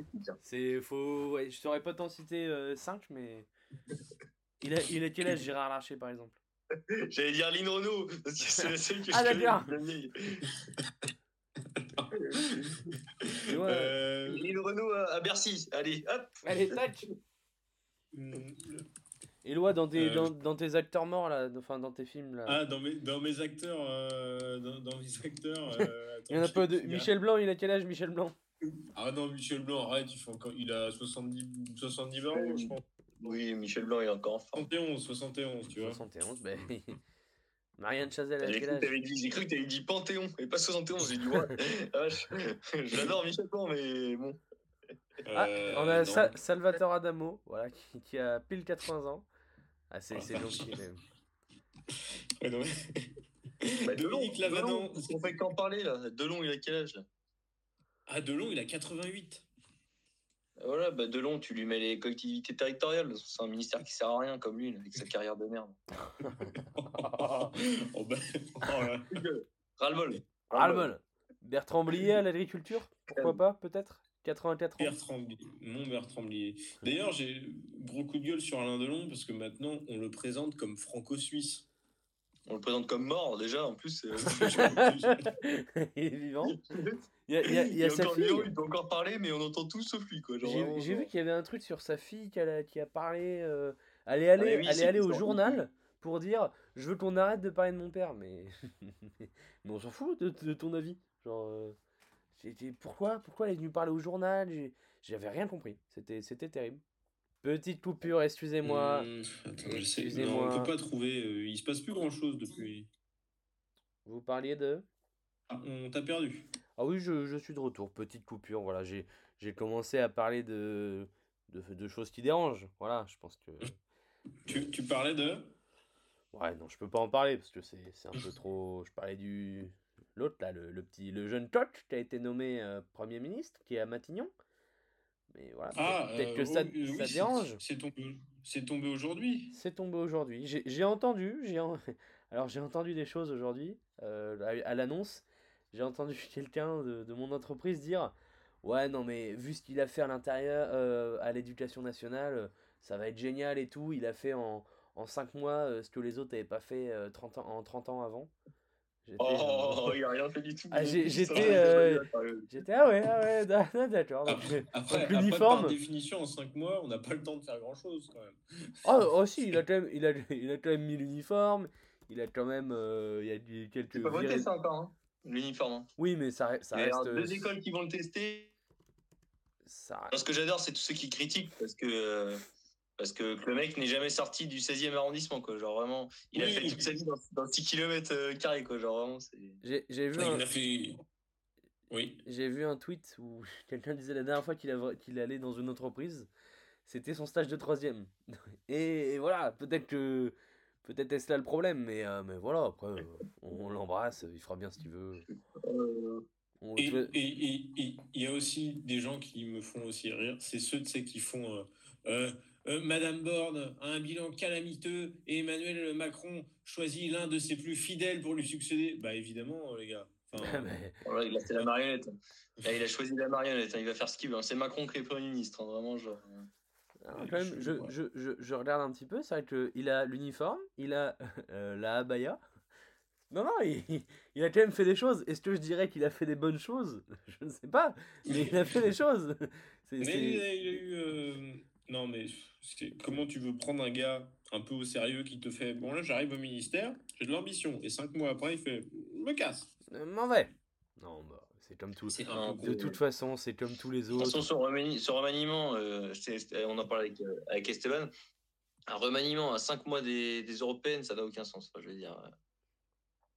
c'est faux. Ouais, je saurais pas t'en citer 5, mais. Il a, il a quel âge, Gérard Larcher, par exemple? J'allais dire Lynn Renault, parce que c'est la seule que Ah, je connais, d'accord. la vieille. Et ouais. Euh, Lynn Renault à, à Bercy. Allez, hop Allez, tac hmm, Éloi, dans tes, Euh, dans, dans tes acteurs morts, là, enfin dans tes films, là. Ah, dans mes, dans mes acteurs. euh, dans, dans mes acteurs. euh, attends, il y en a pas de. Michel Blanc, il a quel âge, Michel Blanc? Ah non, Michel Blanc, arrête, il, fait encore... il a 70, 70 ans, je pense. Oui, Michel Blanc, il est encore en forme. 71, 71, tu vois. 71, ben. Marianne Chazelle, a J'ai quel cru que âge? j'ai cru que t'avais dit Panthéon et pas 71. J'ai dit, ouais, ah, je- j'adore Michel Blanc, mais bon. Ah, on a. Sa- Salvatore Adamo, voilà, qui, qui a pile 80 ans. Ah, c'est Ah, mais- Ouais, non, mais- Bah, Delon, Dominique Delon, Lavadan. parce qu'on fait qu'en parler là. Delon, il a quel âge là? Ah, Delon, il a 88. Voilà, bah Delon, tu lui mets les collectivités territoriales. C'est un ministère qui sert à rien comme lui, là, avec sa carrière de merde. oh. Ras-le-bol. Bertrand Blier à l'agriculture Pourquoi pas, peut-être? 84 ans. Bertrand Blier. Mon Bertrand Blier. D'ailleurs, j'ai gros coup de gueule sur Alain Delon parce que maintenant, on le présente comme franco-suisse. On le présente comme mort déjà, en plus. euh, il est vivant. Il y a, il y a- il y a est sa encore fille. vivant, il peut encore parler, mais on entend tout sauf lui, J'ai vu qu'il y avait un truc sur sa fille qui a, qui a parlé. euh, elle est allée, oui, elle est c'est allée au journal pour dire Je veux qu'on arrête de parler de mon père. Mais, mais on s'en fout de, de ton avis. Genre, euh, dit, pourquoi, pourquoi elle est venue parler au journal? J'avais rien compris. C'était c'était terrible. Petite coupure, excusez-moi. Excusez-moi. Non, on peut pas trouver. euh, il se passe plus grand chose depuis. Vous parliez de? Ah, on t'a perdu. Ah oui, je, je suis de retour. Petite coupure. Voilà, j'ai j'ai commencé à parler de, de, de choses qui dérangent. Voilà, je pense que. Tu, tu parlais de? Ouais, non, je peux pas en parler parce que c'est c'est un peu trop. Je parlais du. L'autre, là, le, le petit. Le jeune Toch qui a été nommé euh, Premier ministre, qui est à Matignon. Mais voilà, peut-être Ah, peut-être euh, que ça, euh, oui, ça c'est- dérange. C'est tombé, tombé aujourd'hui. C'est tombé aujourd'hui. J'ai entendu. j'ai en- Alors, j'ai entendu des choses aujourd'hui euh, à, à l'annonce. J'ai entendu quelqu'un de, de mon entreprise dire Ouais, non, mais vu ce qu'il a fait à l'intérieur, euh, à l'éducation nationale, ça va être génial et tout. Il a fait en, en 5 mois ce que les autres n'avaient pas fait euh, 30 ans, en 30 ans avant. J'étais, euh, Oh, il a rien fait du tout. Ah, j'étais, euh. J'étais, ah ouais, ah ouais, d'a- d'accord. Après, euh, par définition, en 5 mois, on n'a pas le temps de faire grand chose quand même. Oh, oh, si, il a quand même, il a, il a quand même mis l'uniforme. Il a quand même. euh, il y a quelques. C'est pas voté ça encore, hein, l'uniforme. hein. Oui, mais ça, ça Il y a reste. deux écoles qui vont le tester. Ça, ce que j'adore, c'est tous ceux qui critiquent parce que, euh, parce que le mec n'est jamais sorti du 16e arrondissement. Quoi. Genre vraiment, il a fait toute sa vie dans, dans 6 km carrés. Quoi. Genre vraiment, c'est. J'ai vu, Il un, a fait. Oui. j'ai vu un tweet où quelqu'un disait la dernière fois qu'il qu'il allait dans une entreprise, c'était son stage de troisième. Et, et voilà, peut-être que. Peut-être est-ce là le problème, mais, euh, mais voilà, après, euh, on, l'embrasse, il fera bien ce qu'il veut. Euh, On- Et vois- et- et- et il y a aussi des gens qui me font aussi rire. C'est ceux, qui font. euh, euh, euh, Madame Borne a un bilan calamiteux et Emmanuel Macron choisit l'un de ses plus fidèles pour lui succéder. Bah évidemment, les gars. Enfin, mais- voilà, il a fait la marionnette. Là, il a choisi la marionnette. hein, Il va faire ce qu'il veut. hein. C'est Macron qui est Premier ministre. hein, Vraiment, genre. Alors, quand même, je- je, ouais. je, je, je regarde un petit peu, c'est vrai qu'il a l'uniforme, il a euh, la abaya. Non, non, il, il a quand même fait des choses. Est-ce que je dirais qu'il a fait des bonnes choses? Je ne sais pas, mais il a fait des choses. Mais il a, il a eu. euh, Non, mais comment tu veux prendre un gars un peu au sérieux qui te fait Bon, là, j'arrive au ministère, j'ai de l'ambition. Et cinq mois après, il fait Je me casse. euh, mauvais. Non, bah, c'est comme tout. C'est un De toute façon, c'est comme tous les De toute façon, autres. son, remani- son remaniement, euh, on en parlait avec, euh, avec Esteban, un remaniement à 5 mois des, des européennes, ça n'a aucun sens. enfin, je veux dire, euh,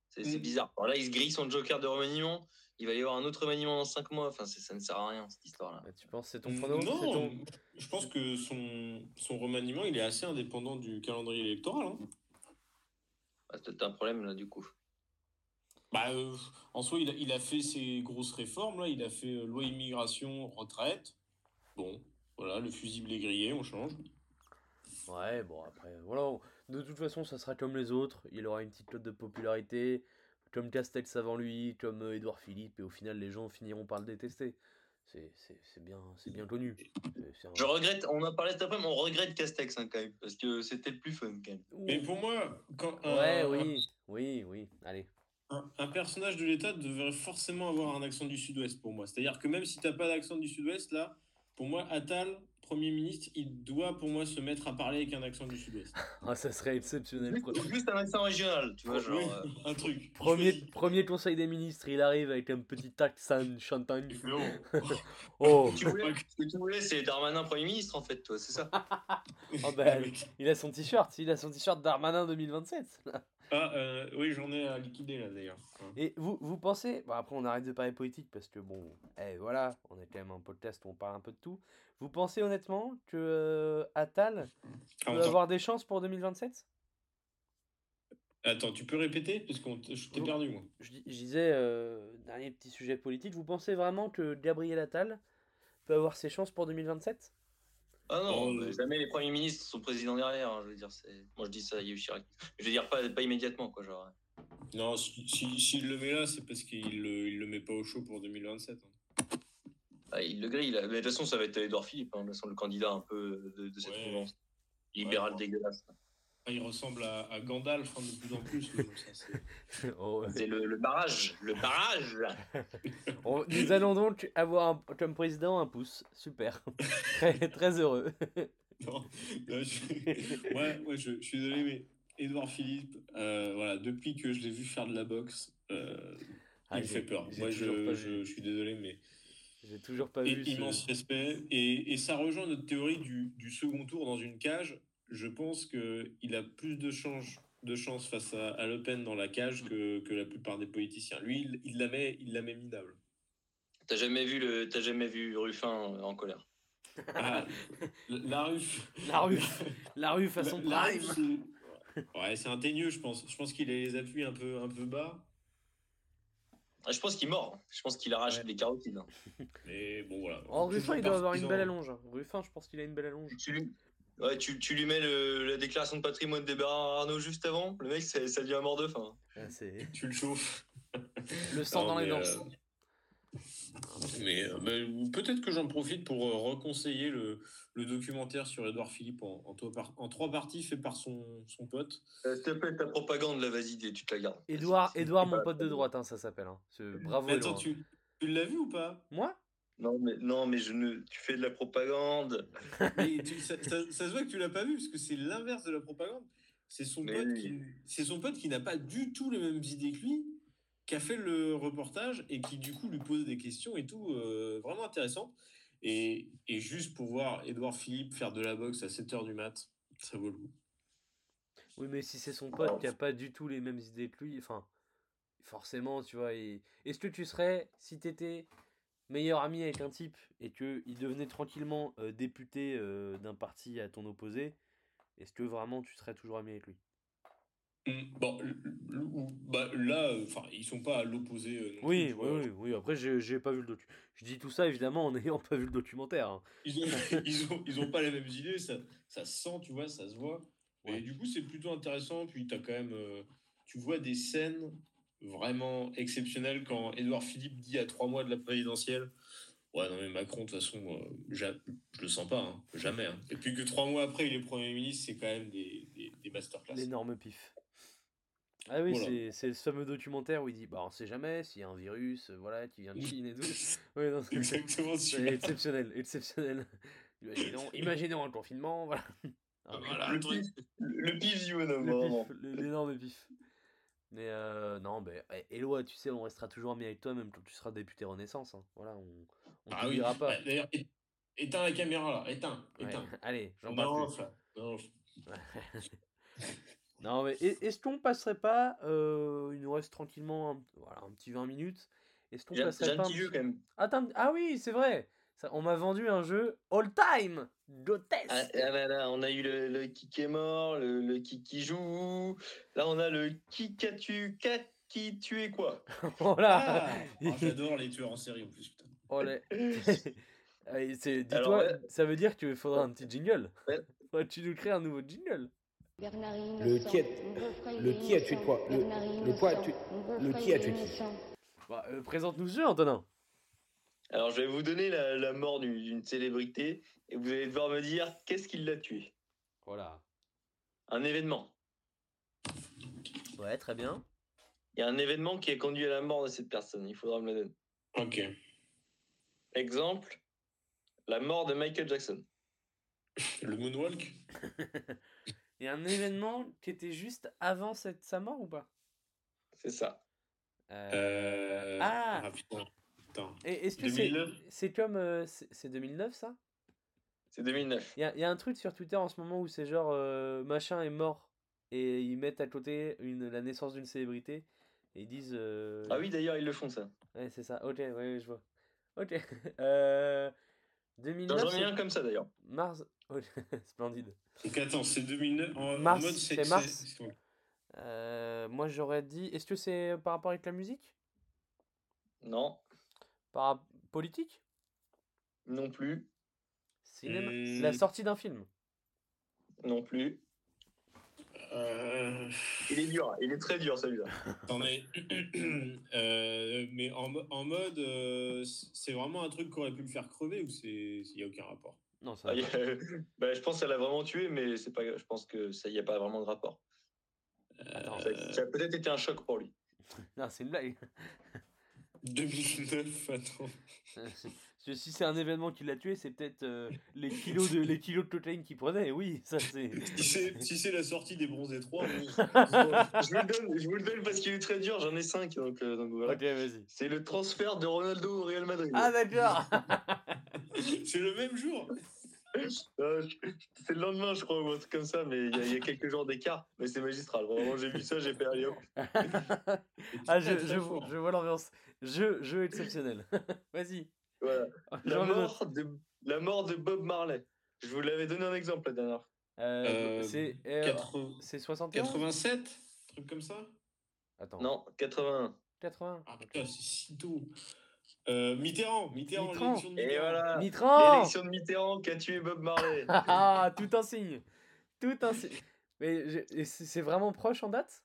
c'est c'est Mm. bizarre. Alors là, il se grille son joker de remaniement, il va y avoir un autre remaniement dans 5 mois. Enfin, ça ne sert à rien, cette histoire-là. Bah, tu penses que c'est ton prono Non, ton- je pense que son, son remaniement, il est assez indépendant du calendrier électoral. hein. Ah, c'est peut-être un problème, là, du coup. Bah, euh, en soi, il a, il a fait ses grosses réformes. Là. Il a fait euh, loi immigration, retraite. Bon, voilà, le fusible est grillé, on change. Ouais, bon, après, voilà. De toute façon, ça sera comme les autres. Il aura une petite cote de popularité, comme Castex avant lui, comme euh, Édouard Philippe, et au final, les gens finiront par le détester. C'est c'est- c'est bien, c'est bien connu. Un- Je regrette, on en a parlé cet après-midi, on regrette Castex hein, quand même, parce que c'était le plus fun quand même. Mais pour moi, quand un, Ouais, oui, oui, oui, allez. un, un personnage de l'État devrait forcément avoir un accent du Sud-Ouest pour moi. C'est-à-dire que même si tu n'as pas d'accent du Sud-Ouest, là, pour moi, Attal, Premier ministre, il doit pour moi se mettre à parler avec un accent du Sud-Ouest. Ah, ça serait exceptionnel. Juste, juste un accent régional, tu vois, genre. Oui, euh, un truc. Premier, premier conseil des ministres, il arrive avec un petit accent chantagne. choisit- Oh, tu voulais- ce que tu voulais, c'est Darmanin Premier ministre, en fait, toi, c'est ça. Oh, bah, il a son t-shirt, il a son t-shirt Darmanin 2027. Ah, euh, oui, j'en ai à liquider là d'ailleurs. Et vous, vous pensez, bon après on arrête de parler politique parce que bon, eh, voilà, on est quand même un podcast où on parle un peu de tout. Vous pensez honnêtement que euh, Attal peut attends. avoir des chances pour 2027 Attends, tu peux répéter? Parce que je t'ai perdu, moi. je disais, euh, dernier petit sujet politique, vous pensez vraiment que Gabriel Attal peut avoir ses chances pour 2027 Ah non, euh. jamais les premiers ministres sont présidents derrière. hein, je veux dire, c'est. Moi, je dis ça à Yves Chirac. Je veux dire, pas, pas immédiatement, quoi, genre. Non, s'il si, s'il le met là, c'est parce qu'il le, il le met pas au chaud pour 2027. hein. Ah, il le grille. là. Mais de toute façon, ça va être Edouard Philippe, hein, de toute façon, le candidat un peu de, de cette Ouais. mouvance. Ouais. dégueulasse. Ah, il ressemble à, à Gandalf hein, de plus en plus. c'est- Oh, le, le barrage. Le barrage on- nous allons donc avoir un- comme président un pouce. Super. très, très heureux. Non, non, je... Ouais, ouais, je, je suis désolé, mais Edouard Philippe, euh, voilà, depuis que je l'ai vu faire de la boxe, euh, Ah, il me fait peur. Moi, je, je, suis désolé, mais J'ai toujours pas et- vu. ce- immense respect. Et, et ça rejoint notre théorie du, du second tour dans une cage. Je pense qu'il a plus de chances de chance face à, à Le Pen dans la cage que, que la plupart des politiciens. Lui, il, il la met, il la met minable. T'as jamais vu le, t'as jamais vu Ruffin en colère? Ah, la rue. La rue. La rue façon La- la prime. rue, c'est- Ouais, c'est un teigneux, je pense. Je pense qu'il a les appuis un peu, un peu bas. Ah, Je pense qu'il mord. Je pense qu'il arrache Ouais. les carotides. Mais bon, voilà. Oh, Ruffin, il doit avoir une belle allonge. Ruffin, je pense qu'il a une belle allonge. Ouais, tu, tu lui mets le- la déclaration de patrimoine des Bernard Arnault juste avant. Le mec, ça, ça devient mort de faim. Ah, Tu le chauffes. le sang Non, dans les dents. euh, Mais, euh, mais peut-être que j'en profite pour euh, reconseiller le, le documentaire sur Édouard Philippe en, en, trois par- en trois parties fait par son, son pote. Euh, S'il te plaît, ta propagande, là, vas-y, tu te la gardes. Édouard, Édouard, mon pas- pote de droite, hein, ça s'appelle. Hein. Ce- Bravo. Mais attends, tu, tu l'as vu ou pas? Moi? Non, mais, non, mais je ne, tu fais de la propagande. Mais tu- ça, ça- ça se voit que tu l'as pas vu parce que c'est l'inverse de la propagande. C'est son, Mais pote qui- c'est son pote qui n'a pas du tout les mêmes idées que lui, qui a fait le reportage et qui du coup lui pose des questions et tout, euh, vraiment intéressant. Et, et juste pour voir Édouard Philippe faire de la boxe à 7h du mat, ça vaut le coup. Oui, mais si c'est son pote qui a pas du tout les mêmes idées que lui, enfin, forcément, tu vois. et- Est-ce que tu serais, si t'étais meilleur ami avec un type et que il devenait tranquillement euh, député euh, d'un parti à ton opposé, est-ce que vraiment tu serais toujours ami avec lui? Hum, Bon, l- bah, là, enfin, ils sont pas à l'opposé. euh, plus, Oui, oui, vois. oui, oui. Après, j'ai pas vu le docu. Je dis tout ça évidemment en n'ayant pas vu le documentaire. hein. Ils ont, ils ont, ils ont pas les mêmes idées, ça, ça se sent, tu vois, ça se voit. Ouais. Et du coup, c'est plutôt intéressant. Puis as quand même, euh, tu vois des scènes vraiment exceptionnelles quand Édouard Philippe dit à trois mois de la présidentielle. Ouais, non, mais Macron, de toute façon, euh, ja- je le sens pas, hein, jamais. hein. Et puis que trois mois après, il est Premier ministre, c'est quand même des, des, des masterclass. L'énorme pif. Ah oui, Voilà. c'est ce fameux documentaire où il dit bah on sait jamais s'il y a un virus, euh, voilà, qui vient de Chine et tout. Ouais, non, Exactement C'est exceptionnel, exceptionnel. Imaginons, imaginons un confinement, voilà. Ah, Voilà, le, le pif, le pif du bonhomme, le le- l'énorme pif. Mais euh, non, mais eh, Eloi, tu sais, on restera toujours amis avec toi, même quand tu seras député Renaissance. hein. Voilà, on, on Ah oui, t'oubliera pas. bah, D'ailleurs, éteins la caméra là, éteins, Ouais, éteins. Allez, j'en Non, parle plus. ça- non, Non, mais est- est-ce qu'on passerait pas, euh, il nous reste tranquillement un, voilà, un petit 20 minutes, est-ce qu'on passerait j'ai un pas un petit jeu quand même. Attends, ah oui, c'est vrai, Ça, on m'a vendu un jeu all-time, d'hôtesse. Ah, ah là là, on a eu le, le qui qui est mort, le, le qui qui joue. Là, on a le qui qu'a tu qu'a qui tué quoi. voilà. Ah, ah, J'adore les tueurs en série en plus. Putain. Oh, Alors, Dis-toi, ouais. ça veut dire qu'il faudra un petit jingle. Ouais. Faudrait que tu nous crées un nouveau jingle. Le qui a, le qui a tué quoi Le, le quoi a tué Le qui a tué qui Bah, euh, Présente-nous ce jeu, Antonin. Alors, je vais vous donner la, la mort d'une célébrité et vous allez devoir me dire qu'est-ce qui l'a tué? Voilà. Un événement. Ouais, très bien. Il y a un événement qui a conduit à la mort de cette personne. Il faudra me le donner. Ok. Exemple, la mort de Michael Jackson. Le moonwalk? Il y a un événement qui était juste avant cette, sa mort ou pas? C'est ça. Euh, euh... Ah. putain. Et est-ce que c'est 2009 c'est comme euh, c'est c'est 2009 ça? C'est 2009. Il y a, il y a un truc sur Twitter en ce moment où c'est genre euh, machin est mort et ils mettent à côté une, la naissance d'une célébrité et ils disent euh, Ah oui, d'ailleurs, ils le font ça. ouais c'est ça. Ok ouais, ouais, je vois. Ok. Euh, 2009 J'en ai c'est un comme ça d'ailleurs. mars. Ok, splendide. Donc attends, c'est 2009 en, en Mars, mode c'est mars. Euh, moi j'aurais dit est-ce que c'est par rapport avec la musique? Non, par politique? Non plus, cinéma? Hmm. la sortie d'un film? Non plus. Euh, Il est dur, il est très dur celui-là. Attendez. Euh, mais en, mo- en mode, euh, c'est vraiment un truc qui aurait pu le faire crever ou c'est il n'y a aucun rapport? Non, ça Ah, a- bah, je pense qu'elle l'a vraiment tué, mais c'est pas. Je pense que ça y a pas vraiment de rapport. Attends, Ça, Euh, ça a peut-être été un choc pour lui. Non, c'est une blague. 2009, attends. Parce que si c'est un événement qui l'a tué, c'est peut-être euh, les kilos de les kilos de cocaïne qu'il prenait. Oui, ça c'est. Si c'est si c'est la sortie des bronzés 3, bon, je, vous le donne, je vous le donne parce qu'il est très dur, j'en ai 5. Donc, euh, donc voilà. Ok, vas-y. C'est le transfert de Ronaldo au Real Madrid. Ah d'accord. c'est le même jour. Euh, c'est le lendemain, je crois, ou un truc comme ça, mais il y, a- il y a quelques jours d'écart. Mais c'est magistral. Vraiment, j'ai vu ça, j'ai fait allez hop. ah, je, je, je vois l'ambiance. Jeu, jeu exceptionnel. Vas-y. Voilà. La veux d'autres. mort, de, la mort de Bob Marley. Je vous l'avais donné un exemple la dernière. Euh, Euh, c'est euh, 80 c'est 71 87 Truc comme ça? Attends. Non, 81. 80. Ah putain, c'est si tôt. Euh, Mitterrand, Mitterrand, Mitterrand. l'élection de Et Mitterrand. voilà. Mitterrand L'élection de Mitterrand qui a tué Bob Marley. Ah, tout un signe. Tout un signe. Mais je- c'est vraiment proche en date?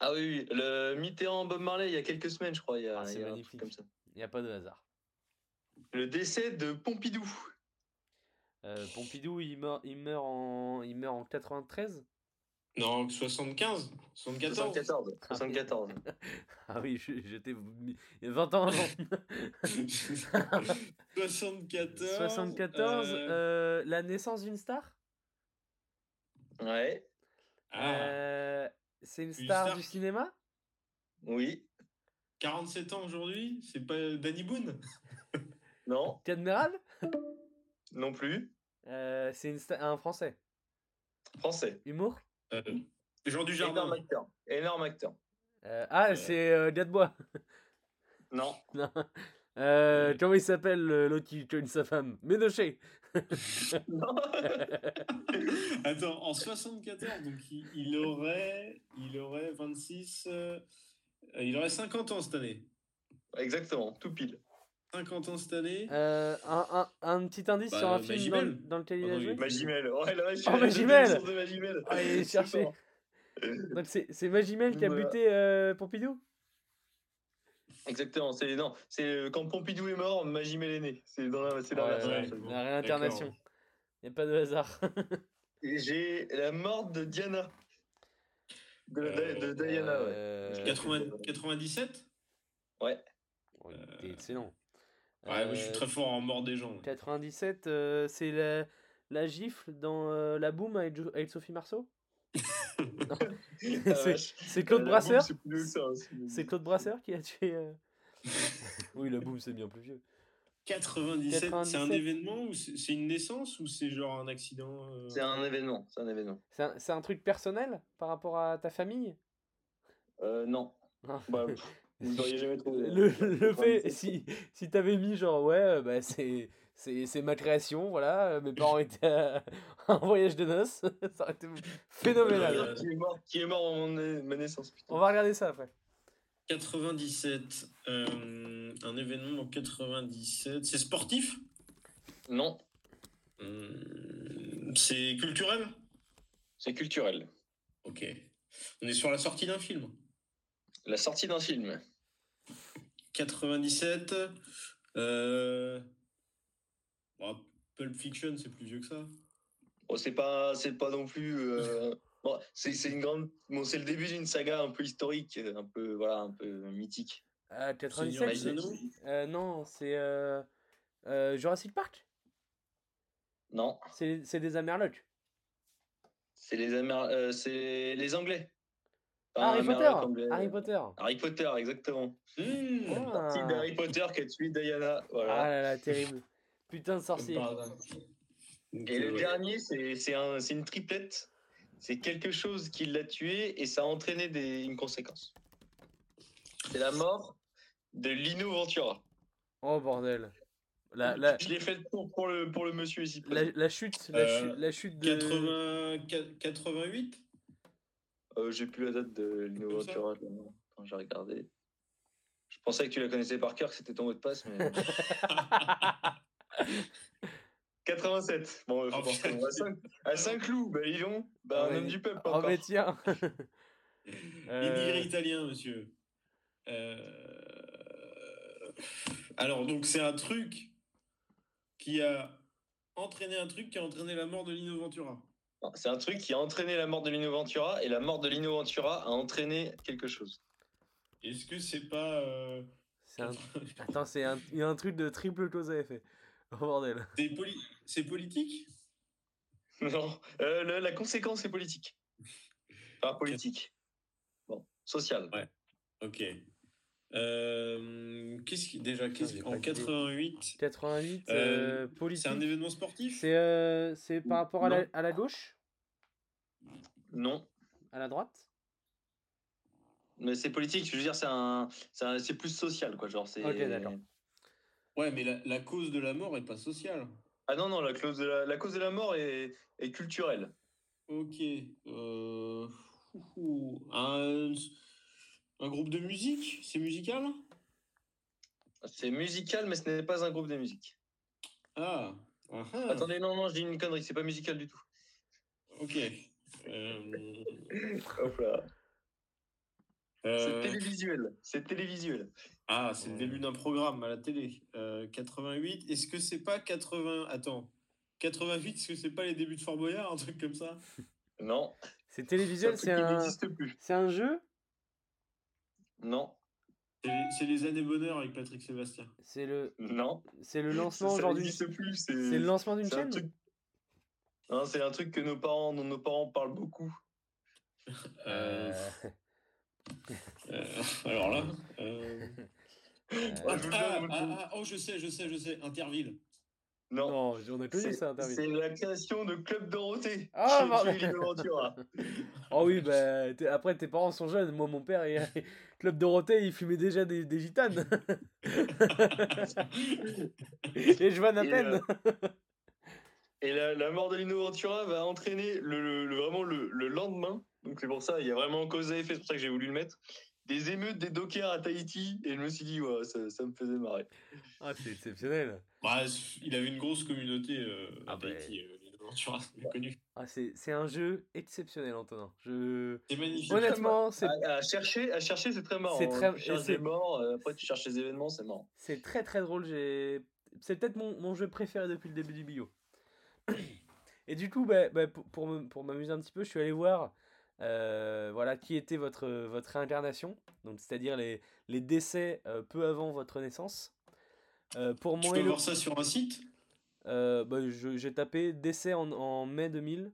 Ah oui, oui, le Mitterrand Bob Marley il y a quelques semaines, je crois. Il y a, Ah, c'est il y a un magnifique. truc comme ça. Il n'y a pas de hasard. Le décès de Pompidou. Euh, Pompidou, il meurt, il, meurt en, il meurt en 93 Non, 75 74 74. 74. Ah oui, j'étais il y a 20 ans avant. 74 74, euh, euh, la naissance d'une star? Ouais, ah, Euh, C'est une Une star, du qui- cinéma? Oui, 47 ans aujourd'hui? C'est pas Danny Boone? Non, Cadmeral non plus. Euh, C'est une star, un français. Français. Humour? Euh, Jean Énorme Dujardin. acteur. Énorme acteur. Euh, Ah, c'est euh, Gadebois. Non, Non. Euh, comment il s'appelle l'autre qui tue sa femme? Ménochet. non. Attends, en 74, donc il, il aurait, il aurait 26, euh, il aurait 50 ans cette année. Exactement, tout pile. 50 ans cette année. Euh, un, un, un petit indice Bah, sur un film dans, Magimel. dans lequel il Ah a joué Magimel. Ouais, là, Oh, Magimel. Ah, C'est. Donc Magimel qui a Voilà. buté euh, Pompidou? Exactement, c'est non, c'est euh, quand Pompidou est mort, Magimel est né. C'est dans la, c'est Ouais, l'inverse. ouais. La réincarnation. Il n'y a pas de hasard. Et J'ai la mort de Diana. De, de- de Diana, ouais. Euh, 80 97 Ouais. oh, était excellent. Ouais, je suis Euh, très fort en mort des gens. 97, euh, c'est la, la gifle dans euh, La Boom avec, Sophie Marceau? Ah, C'est Claude Euh, la Brasseur? bombe, c'est Claude Brasseur qui a tué. euh, oui, La Boom, c'est bien plus vieux. 97, c'est un 97. événement ou c'est une naissance ou c'est genre un accident euh, C'est un événement, c'est un événement. C'est un, truc personnel par rapport à ta famille? Euh, non. Ah. Bah, vous n'auriez jamais trouvé. Le, le fait, si, si t'avais mis genre, ouais, euh, bah, c'est, c'est, c'est ma création, voilà, euh, mes parents étaient à un voyage de noces, ça aurait été phénoménal. Qui est mort, qui est mort en ma naissance, putain. On va regarder ça après. 97, euh, un événement en 97. C'est sportif? Non, Hum, C'est culturel? C'est culturel. Ok. On est sur la sortie d'un film. La sortie d'un film. 97. Euh... bon, Pulp Fiction, c'est plus vieux que ça. Bon, c'est pas, c'est pas non plus. euh, bon, c'est, c'est une grande. Bon, c'est le début d'une saga un peu historique, un peu, voilà, un peu mythique. Euh, Seigneur 97, des c'est, Anneaux euh, non, c'est euh, euh, Jurassic Park? Non, c'est, c'est des Amerlocs? c'est les Amér- euh, c'est les Anglais. Pas Harry Potter. Harry Potter Harry Potter, exactement. Mmh. Ah. Partie d'Harry Potter qui a tué Diana. Voilà. Ah là là, terrible. Putain de sorcier. Et le ouais. dernier, c'est c'est un, c'est une triplette. C'est quelque chose qui l'a tué et ça a entraîné des, une conséquence. C'est la mort de Lino Ventura. Oh bordel. La, la, Je l'ai fait pour, pour, le, pour le monsieur ici. la, la chute, la, Euh, chute, la chute de... 80, 88 Euh, J'ai plus la date de Lino Ventura quand j'ai regardé. Je pensais que tu la connaissais par cœur, que c'était ton mot de passe, mais 87. Bon, euh, Oh, à 5, à Saint-Cloud, bah, bah, Ah un homme du peuple. Oh, encore. mais tiens Euh, Immigré italien, monsieur. Euh, Alors, donc, c'est un truc qui a entraîné un truc qui a entraîné la mort de Lino Ventura. C'est un truc qui a entraîné la mort de Lino Ventura et la mort de Lino Ventura a entraîné quelque chose. Est-ce que c'est pas. euh, c'est un- Attends, c'est un... il y a un truc de triple cause à effet. Oh bordel. c'est poli- c'est politique? Non, euh, le- la conséquence est politique. Enfin, politique. Bon, sociale. Ouais. Ok. Euh, qu'est-ce qui déjà qu'est-ce en d'idée. 88 88, Euh, euh, c'est politique. un événement sportif? C'est euh, c'est par rapport à la, à la gauche? Non, À la droite? Mais c'est politique. Je veux dire, c'est un, c'est un- c'est plus social, quoi. Genre, c'est. Ok, d'accord. Ouais, mais la, la cause de la mort est pas sociale. Ah non, non, la, clause de la, la cause de la mort est, est culturelle. Ok. Euh... Un... un groupe de musique C'est musical? C'est musical, mais ce n'est pas un groupe de musique. Ah. ah ah. Attendez, non, non, je dis une connerie, c'est pas musical du tout. Ok. Euh, Hop là. C'est euh, télévisuel. C'est télévisuel. Ah, c'est le début d'un programme à la télé. Euh, 88. Est-ce que c'est pas 80 Attends. 88, est-ce que c'est pas les débuts de Fort Boyard, un truc comme ça? Non. C'est C'est télévisuel, c'est un, c'est un jeu? Non. C'est les- années bonheur avec Patrick Sébastien. C'est le, Non. c'est le lancement plus. C'est le lancement d'une chaîne truc. Non, c'est un truc que nos parents, dont nos parents parlent beaucoup. Euh, Euh, euh, alors là. euh, euh, Ah, je ah, ah, oh, je sais, je sais, je sais. Interville. Non. non, on a connu C'est ça, Interville. c'est la création de Club Dorothée. Ah. Oh oui, bah, après tes parents sont jeunes. Moi, mon père, il... Club Dorothée, il fumait déjà des, des gitanes. Et je vois à Et, peine. euh, Et la, la mort de Lino Ventura va entraîner le, le- le- vraiment le, le lendemain. Donc c'est pour ça, il y a vraiment cause à effet, c'est pour ça que j'ai voulu le mettre. Des émeutes des dockers à Tahiti. Et je me suis dit, ouais, ça, ça me faisait marrer. Ah, c'est exceptionnel. Bah, il avait une grosse communauté euh, à Ah bah. Tahiti, euh, Ventura, c'est connu. Ah, c'est c'est un jeu exceptionnel, Antonin. Je... C'est magnifique. Honnêtement, c'est À, à chercher, à chercher, c'est très marrant. C'est très- hein. Tu cherches et c'est- des morts, euh, après tu cherches les événements, c'est marrant. c'est très très drôle. J'ai... C'est peut-être mon, mon jeu préféré depuis le début du bio. Et du coup, bah, bah, pour, pour m'amuser un petit peu, je suis allé voir euh, voilà, qui était votre, votre réincarnation, donc c'est-à-dire les, les décès euh, peu avant votre naissance. Euh, pour Tu moi, peux voir ça sur un site? Euh, bah, j'ai tapé décès en, en mai 2000.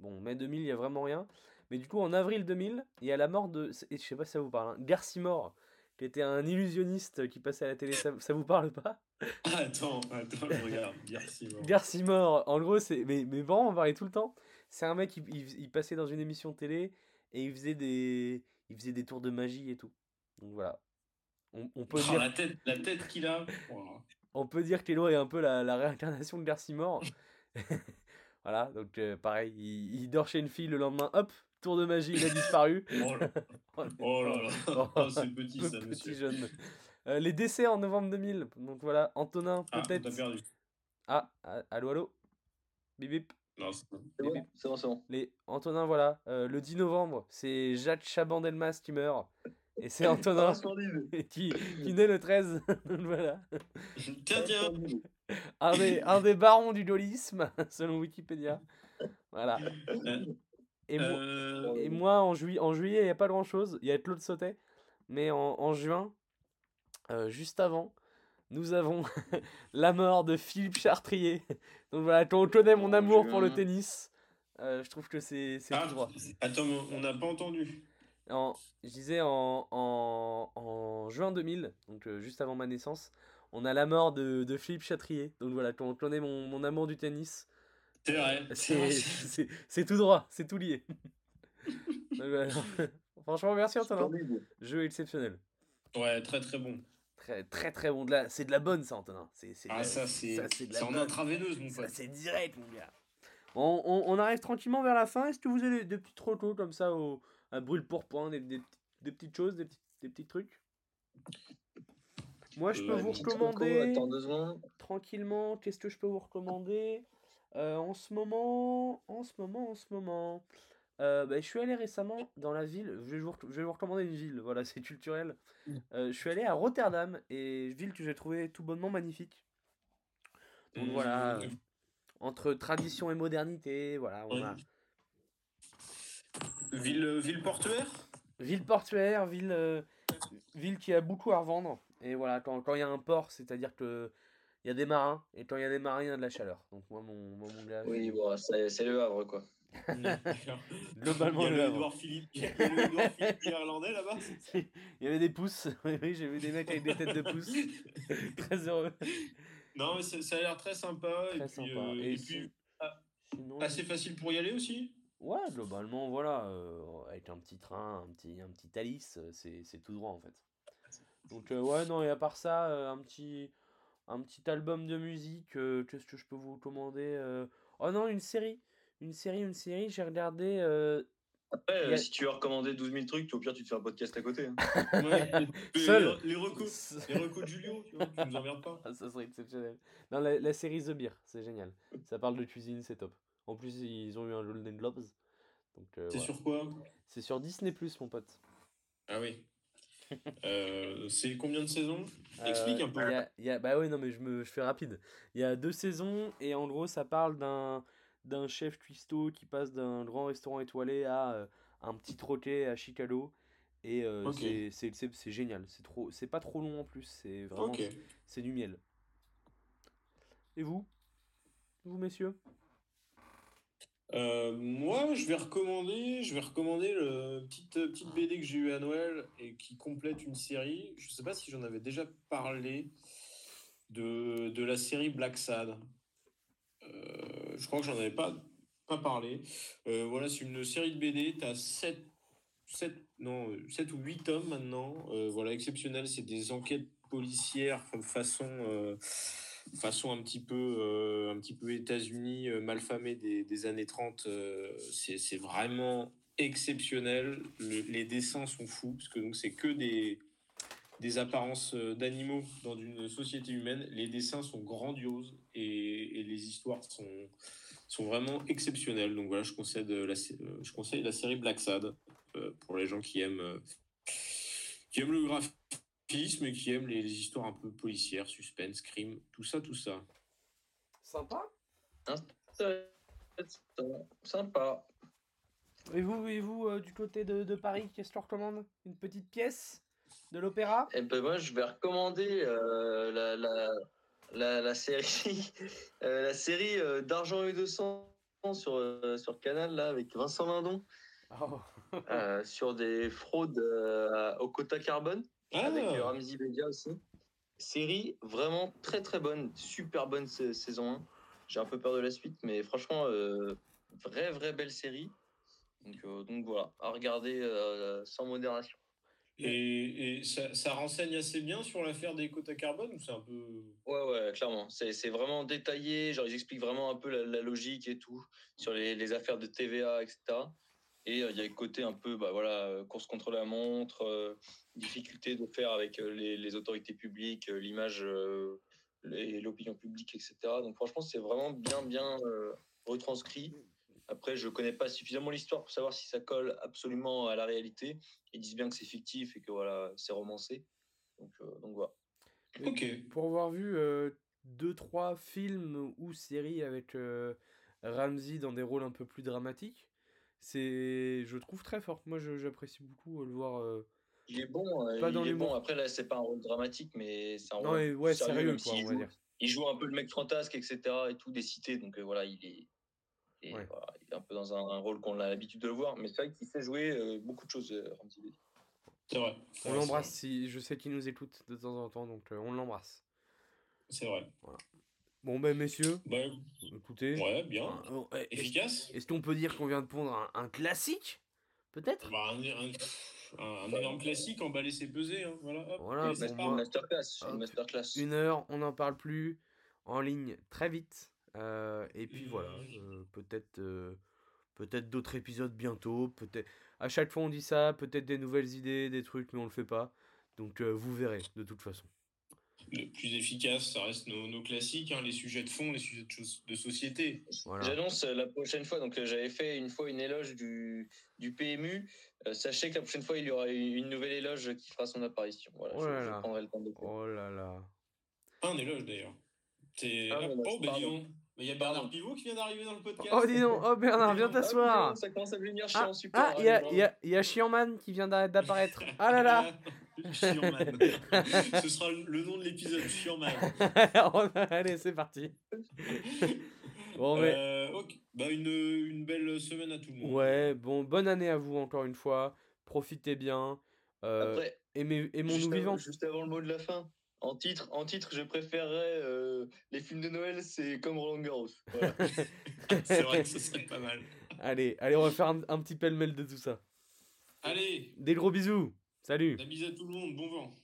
Bon, mai 2000, il n'y a vraiment rien. Mais du coup, en avril 2000, il y a la mort de. et Je sais pas si ça vous parle. Hein, Garcimore, qui était un illusionniste qui passait à la télé. Ça, ça vous parle pas? Attends, attends, je regarde. Bon. Garcimore, en gros, c'est. Mais, mes parents en parlaient tout le temps. C'est un mec, il, il- il passait dans une émission télé et il faisait des. Il faisait des tours de magie et tout. Donc voilà. On, on peut Oh, dire la tête, la tête qu'il a. On peut dire qu'Elo est un peu la, la réincarnation de Garcimore. voilà, donc euh, pareil, il, il dort chez une fille le lendemain, hop, tour de magie, il a disparu. Oh là, oh là là. Oh, Oh, c'est petit ça, petit monsieur. jeune. Euh, les décès en novembre 2000. Donc voilà, Antonin, Ah, peut-être. t'as perdu. Ah, ah, allô, allô Bip bip. Non, c'est bon. C'est bon, c'est bon, c'est bon. Les... Antonin, voilà, euh, le 10 novembre, c'est Jacques Chaban-Delmas qui meurt. Et c'est Antonin qui, qui naît le 13. Donc voilà. Tiens, tiens. Un des, un des barons du gaullisme, selon Wikipédia. Voilà. Et, moi- Euh, et moi, en, jui- en juillet, il n'y a pas grand chose. Il y a Claude Sautet. Mais en, en juin, euh, juste avant, nous avons la mort de Philippe Chartrier. Donc voilà, quand on connaît mon amour pour le tennis, euh, je trouve que c'est c'est ah, tout droit. attends, on n'a pas entendu. En, je disais en, en, en juin 2000, donc euh, juste avant ma naissance, on a la mort de, de Philippe Chatrier. Donc voilà, quand on connaît mon, mon amour du tennis, C'est vrai. c'est tout droit, c'est tout lié. Donc. Franchement, merci Antonin. Jeu exceptionnel. Ouais, très très bon. Très très très bon. C'est de la bonne ça, Antonin. C'est c'est de Ah, la- ça, c'est en intraveineuse, mon pote. c'est direct, mon gars. On, on- on arrive tranquillement vers la fin. Est-ce que vous avez des, petits recos comme ça au, à brûle pour point, des, des, des petites choses, des petits, des petits trucs Moi, je peux Euh, vous recommander deux tranquillement. Qu'est-ce que je peux vous recommander? En ce moment, en ce moment, en ce moment, bah, je suis allé récemment dans la ville. Je vais vous, je vais vous recommander une ville. Voilà, c'est culturel. Mmh. je suis allé à Rotterdam et ville que j'ai trouvé tout bonnement magnifique. Donc voilà, Mmh. entre tradition et modernité, voilà, on a Ville, ville portuaire ville portuaire, ville, euh, ville qui a beaucoup à revendre. Et voilà, quand quand il y a un port, c'est-à-dire que il y a des marins, et quand il y a des marins, il y a de la chaleur. Donc moi, mon, moi, mon gars, Oui, bon, c'est c'est le Havre, quoi. globalement, Il y a le le Havre. Edouard Philippe, il y a le Edouard Philippe irlandais là-bas. il y avait des pouces, oui, j'ai vu des mecs avec des têtes de pouces. Très heureux. Non, mais ça, a l'air très sympa. Très et puis, sympa. euh, Et et puis Sinon, assez facile pour y aller aussi. Ouais, globalement, voilà, euh, avec un petit train, un petit, un petit Thalys, euh, c'est, c'est tout droit en fait. Donc, euh, ouais, non, et à part ça, euh, un petit, un petit album de musique, euh, qu'est-ce que je peux vous recommander euh, Oh non, une série, une série, une série, j'ai regardé. euh, Après, a- si tu veux recommander 12 000 trucs, au pire, tu te fais un podcast à côté. hein. Ouais. Seul. Les, les recos, les recos de Julio, tu vois, tu nous emmerdes pas. Ah, ça serait exceptionnel. Non, la, la série The Beer, c'est génial. Ça parle de cuisine, c'est top. En plus, ils ont eu un Golden Globes. Donc, euh, C'est voilà. sur quoi? C'est sur Disney, mon pote. Ah oui. Euh, c'est combien de saisons? Explique un peu. Euh, il y a- il y a- bah oui, non, mais je, me, je fais rapide. Il y a deux saisons et en gros, ça parle d'un d'un chef cuistot qui passe d'un grand restaurant étoilé à euh, un petit troquet à Chicago. Et euh, c'est- c'est c'est- c'est génial. C'est trop, c'est pas trop long en plus. C'est vraiment, c'est du miel. Et vous? Vous, messieurs? Euh, moi, je vais recommander, je vais recommander le petite petite BD que j'ai eu à Noël et qui complète une série. Je sais pas si j'en avais déjà parlé de, de la série Black Sad. Euh, je crois que j'en avais pas pas parlé. Euh, voilà, c'est une série de BD. T'as 7 7 non, 7 ou 8 tomes maintenant. Voilà, exceptionnel. C'est des enquêtes policières fa- façon façon un petit peu, euh, un petit peu États-Unis, euh, malfamé des, des années 30. euh, c'est vraiment exceptionnel. Le- les dessins sont fous, parce que donc c'est que des, des apparences d'animaux dans une société humaine. Les dessins sont grandioses et, et les histoires sont, sont vraiment exceptionnelles. Donc voilà, je conseille, la, je conseille la série Black Sad pour les gens qui aiment, qui aiment le graphisme et qui aiment les, les histoires un peu policières, suspense, crime, tout ça, tout ça. Sympa. Sympa. Et vous, et vous euh, du côté de, de Paris, qu'est-ce que tu recommandes? Une petite pièce De l'opéra? Et ben moi, je vais recommander euh, la, la, la, la série, euh, la série euh, d'Argent et de sang sur, euh, sur Canal, là, avec Vincent Lindon, Oh. euh, sur des fraudes euh, au quota carbone, Ah, avec euh, Ramzi Bedia aussi. Série vraiment très très bonne, super bonne sa- saison 1. J'ai un peu peur de la suite, mais franchement, euh, vraie vraie belle série. Donc, euh, donc voilà, à regarder euh, sans modération. et, et ça, ça renseigne assez bien sur l'affaire des quotas carbone ou c'est un peu. Ouais, ouais, clairement. C'est c'est vraiment détaillé. Genre, ils expliquent vraiment un peu la, la logique et tout sur les, les affaires de TVA, etc. Et euh, il y a le côté un peu, bah voilà, euh, course contre la montre, euh, difficulté de faire avec euh, les, les autorités publiques, euh, l'image euh, et l'opinion publique, etc. Donc, franchement, c'est vraiment bien, bien euh, retranscrit. Après, je connais pas suffisamment l'histoire pour savoir si ça colle absolument à la réalité. Ils disent bien que c'est fictif et que voilà, c'est romancé. Donc, euh, donc voilà. Ok. Pour avoir vu euh, deux, trois films ou séries avec euh, Ramsey dans des rôles un peu plus dramatiques, c'est, je trouve très fort. Moi, j'apprécie beaucoup euh, le voir. euh, Il est bon, euh, Pas dans il est l'humour. bon. Après là, c'est pas un rôle dramatique, mais c'est un Non, rôle mais ouais, sérieux, même quoi, s'il on va joue- dire. Il joue un peu le mec fantasque, etc. et tout des cités, donc euh, voilà, il est, et Ouais. voilà, il est un peu dans un, un rôle qu'on a l'habitude de le voir, mais c'est vrai qu'il sait jouer euh, beaucoup de choses. euh. C'est vrai. On l'embrasse, si, je sais qu'il nous écoute de temps en temps, donc euh, on l'embrasse. C'est vrai. Bon, ben, messieurs, Bah, écoutez. ouais, bien. euh, euh, est-ce- Efficace. Est-ce qu'on peut dire qu'on vient de pondre un, un classique Peut-être? Bah, un, un- un- un énorme classique, emballer c'est peser. Hein. Voilà, hop, Voilà, ça Une part. moi- masterclass, Hop. une masterclass. Une heure, on n'en parle plus. En ligne très vite. Euh, et puis voilà, euh, peut-être euh, peut-être d'autres épisodes bientôt. Peut-être à chaque fois on dit ça, peut-être des nouvelles idées, des trucs, mais on le fait pas. Donc euh, vous verrez de toute façon. Le plus efficace, ça reste nos, nos classiques, hein, les sujets de fond, les sujets de, choses- de société. Voilà. J'annonce euh, la prochaine fois, donc euh, j'avais fait une fois une éloge du, du PMU. Euh, sachez que la prochaine fois, il y aura une nouvelle éloge qui fera son apparition. Voilà, Oh je, là je là. prendrai le temps de. Oh là là. Pas un éloge d'ailleurs. T'es- Ah, ah, voilà, oh, bah. Mais Il y a Bernard. Pivot qui vient d'arriver dans le podcast. Oh, dis donc, oh Bernard, viens Ah, t'asseoir. Ah, ça commence à devenir Ah, chiant, super. ah, il y a, y a, y a Chianman qui vient d'a- d'apparaître. Ah là là. Chianman. Ce sera le nom de l'épisode, Chianman. Allez, c'est parti. Bon, mais. Euh, bah, une, une belle semaine à tout le monde. Ouais, bon, bonne année à vous encore une fois. Profitez bien. Euh, Après, Aimons-nous avant, vivants. juste avant le mot de la fin, en titre, en titre je préférerais euh, les films de Noël, c'est comme Roland Garros. Voilà. C'est vrai que ce serait pas mal. Allez, allez, on va faire un, un petit pêle-mêle de tout ça. Allez, Des gros bisous. Salut. la bise à tout le monde, bon vent.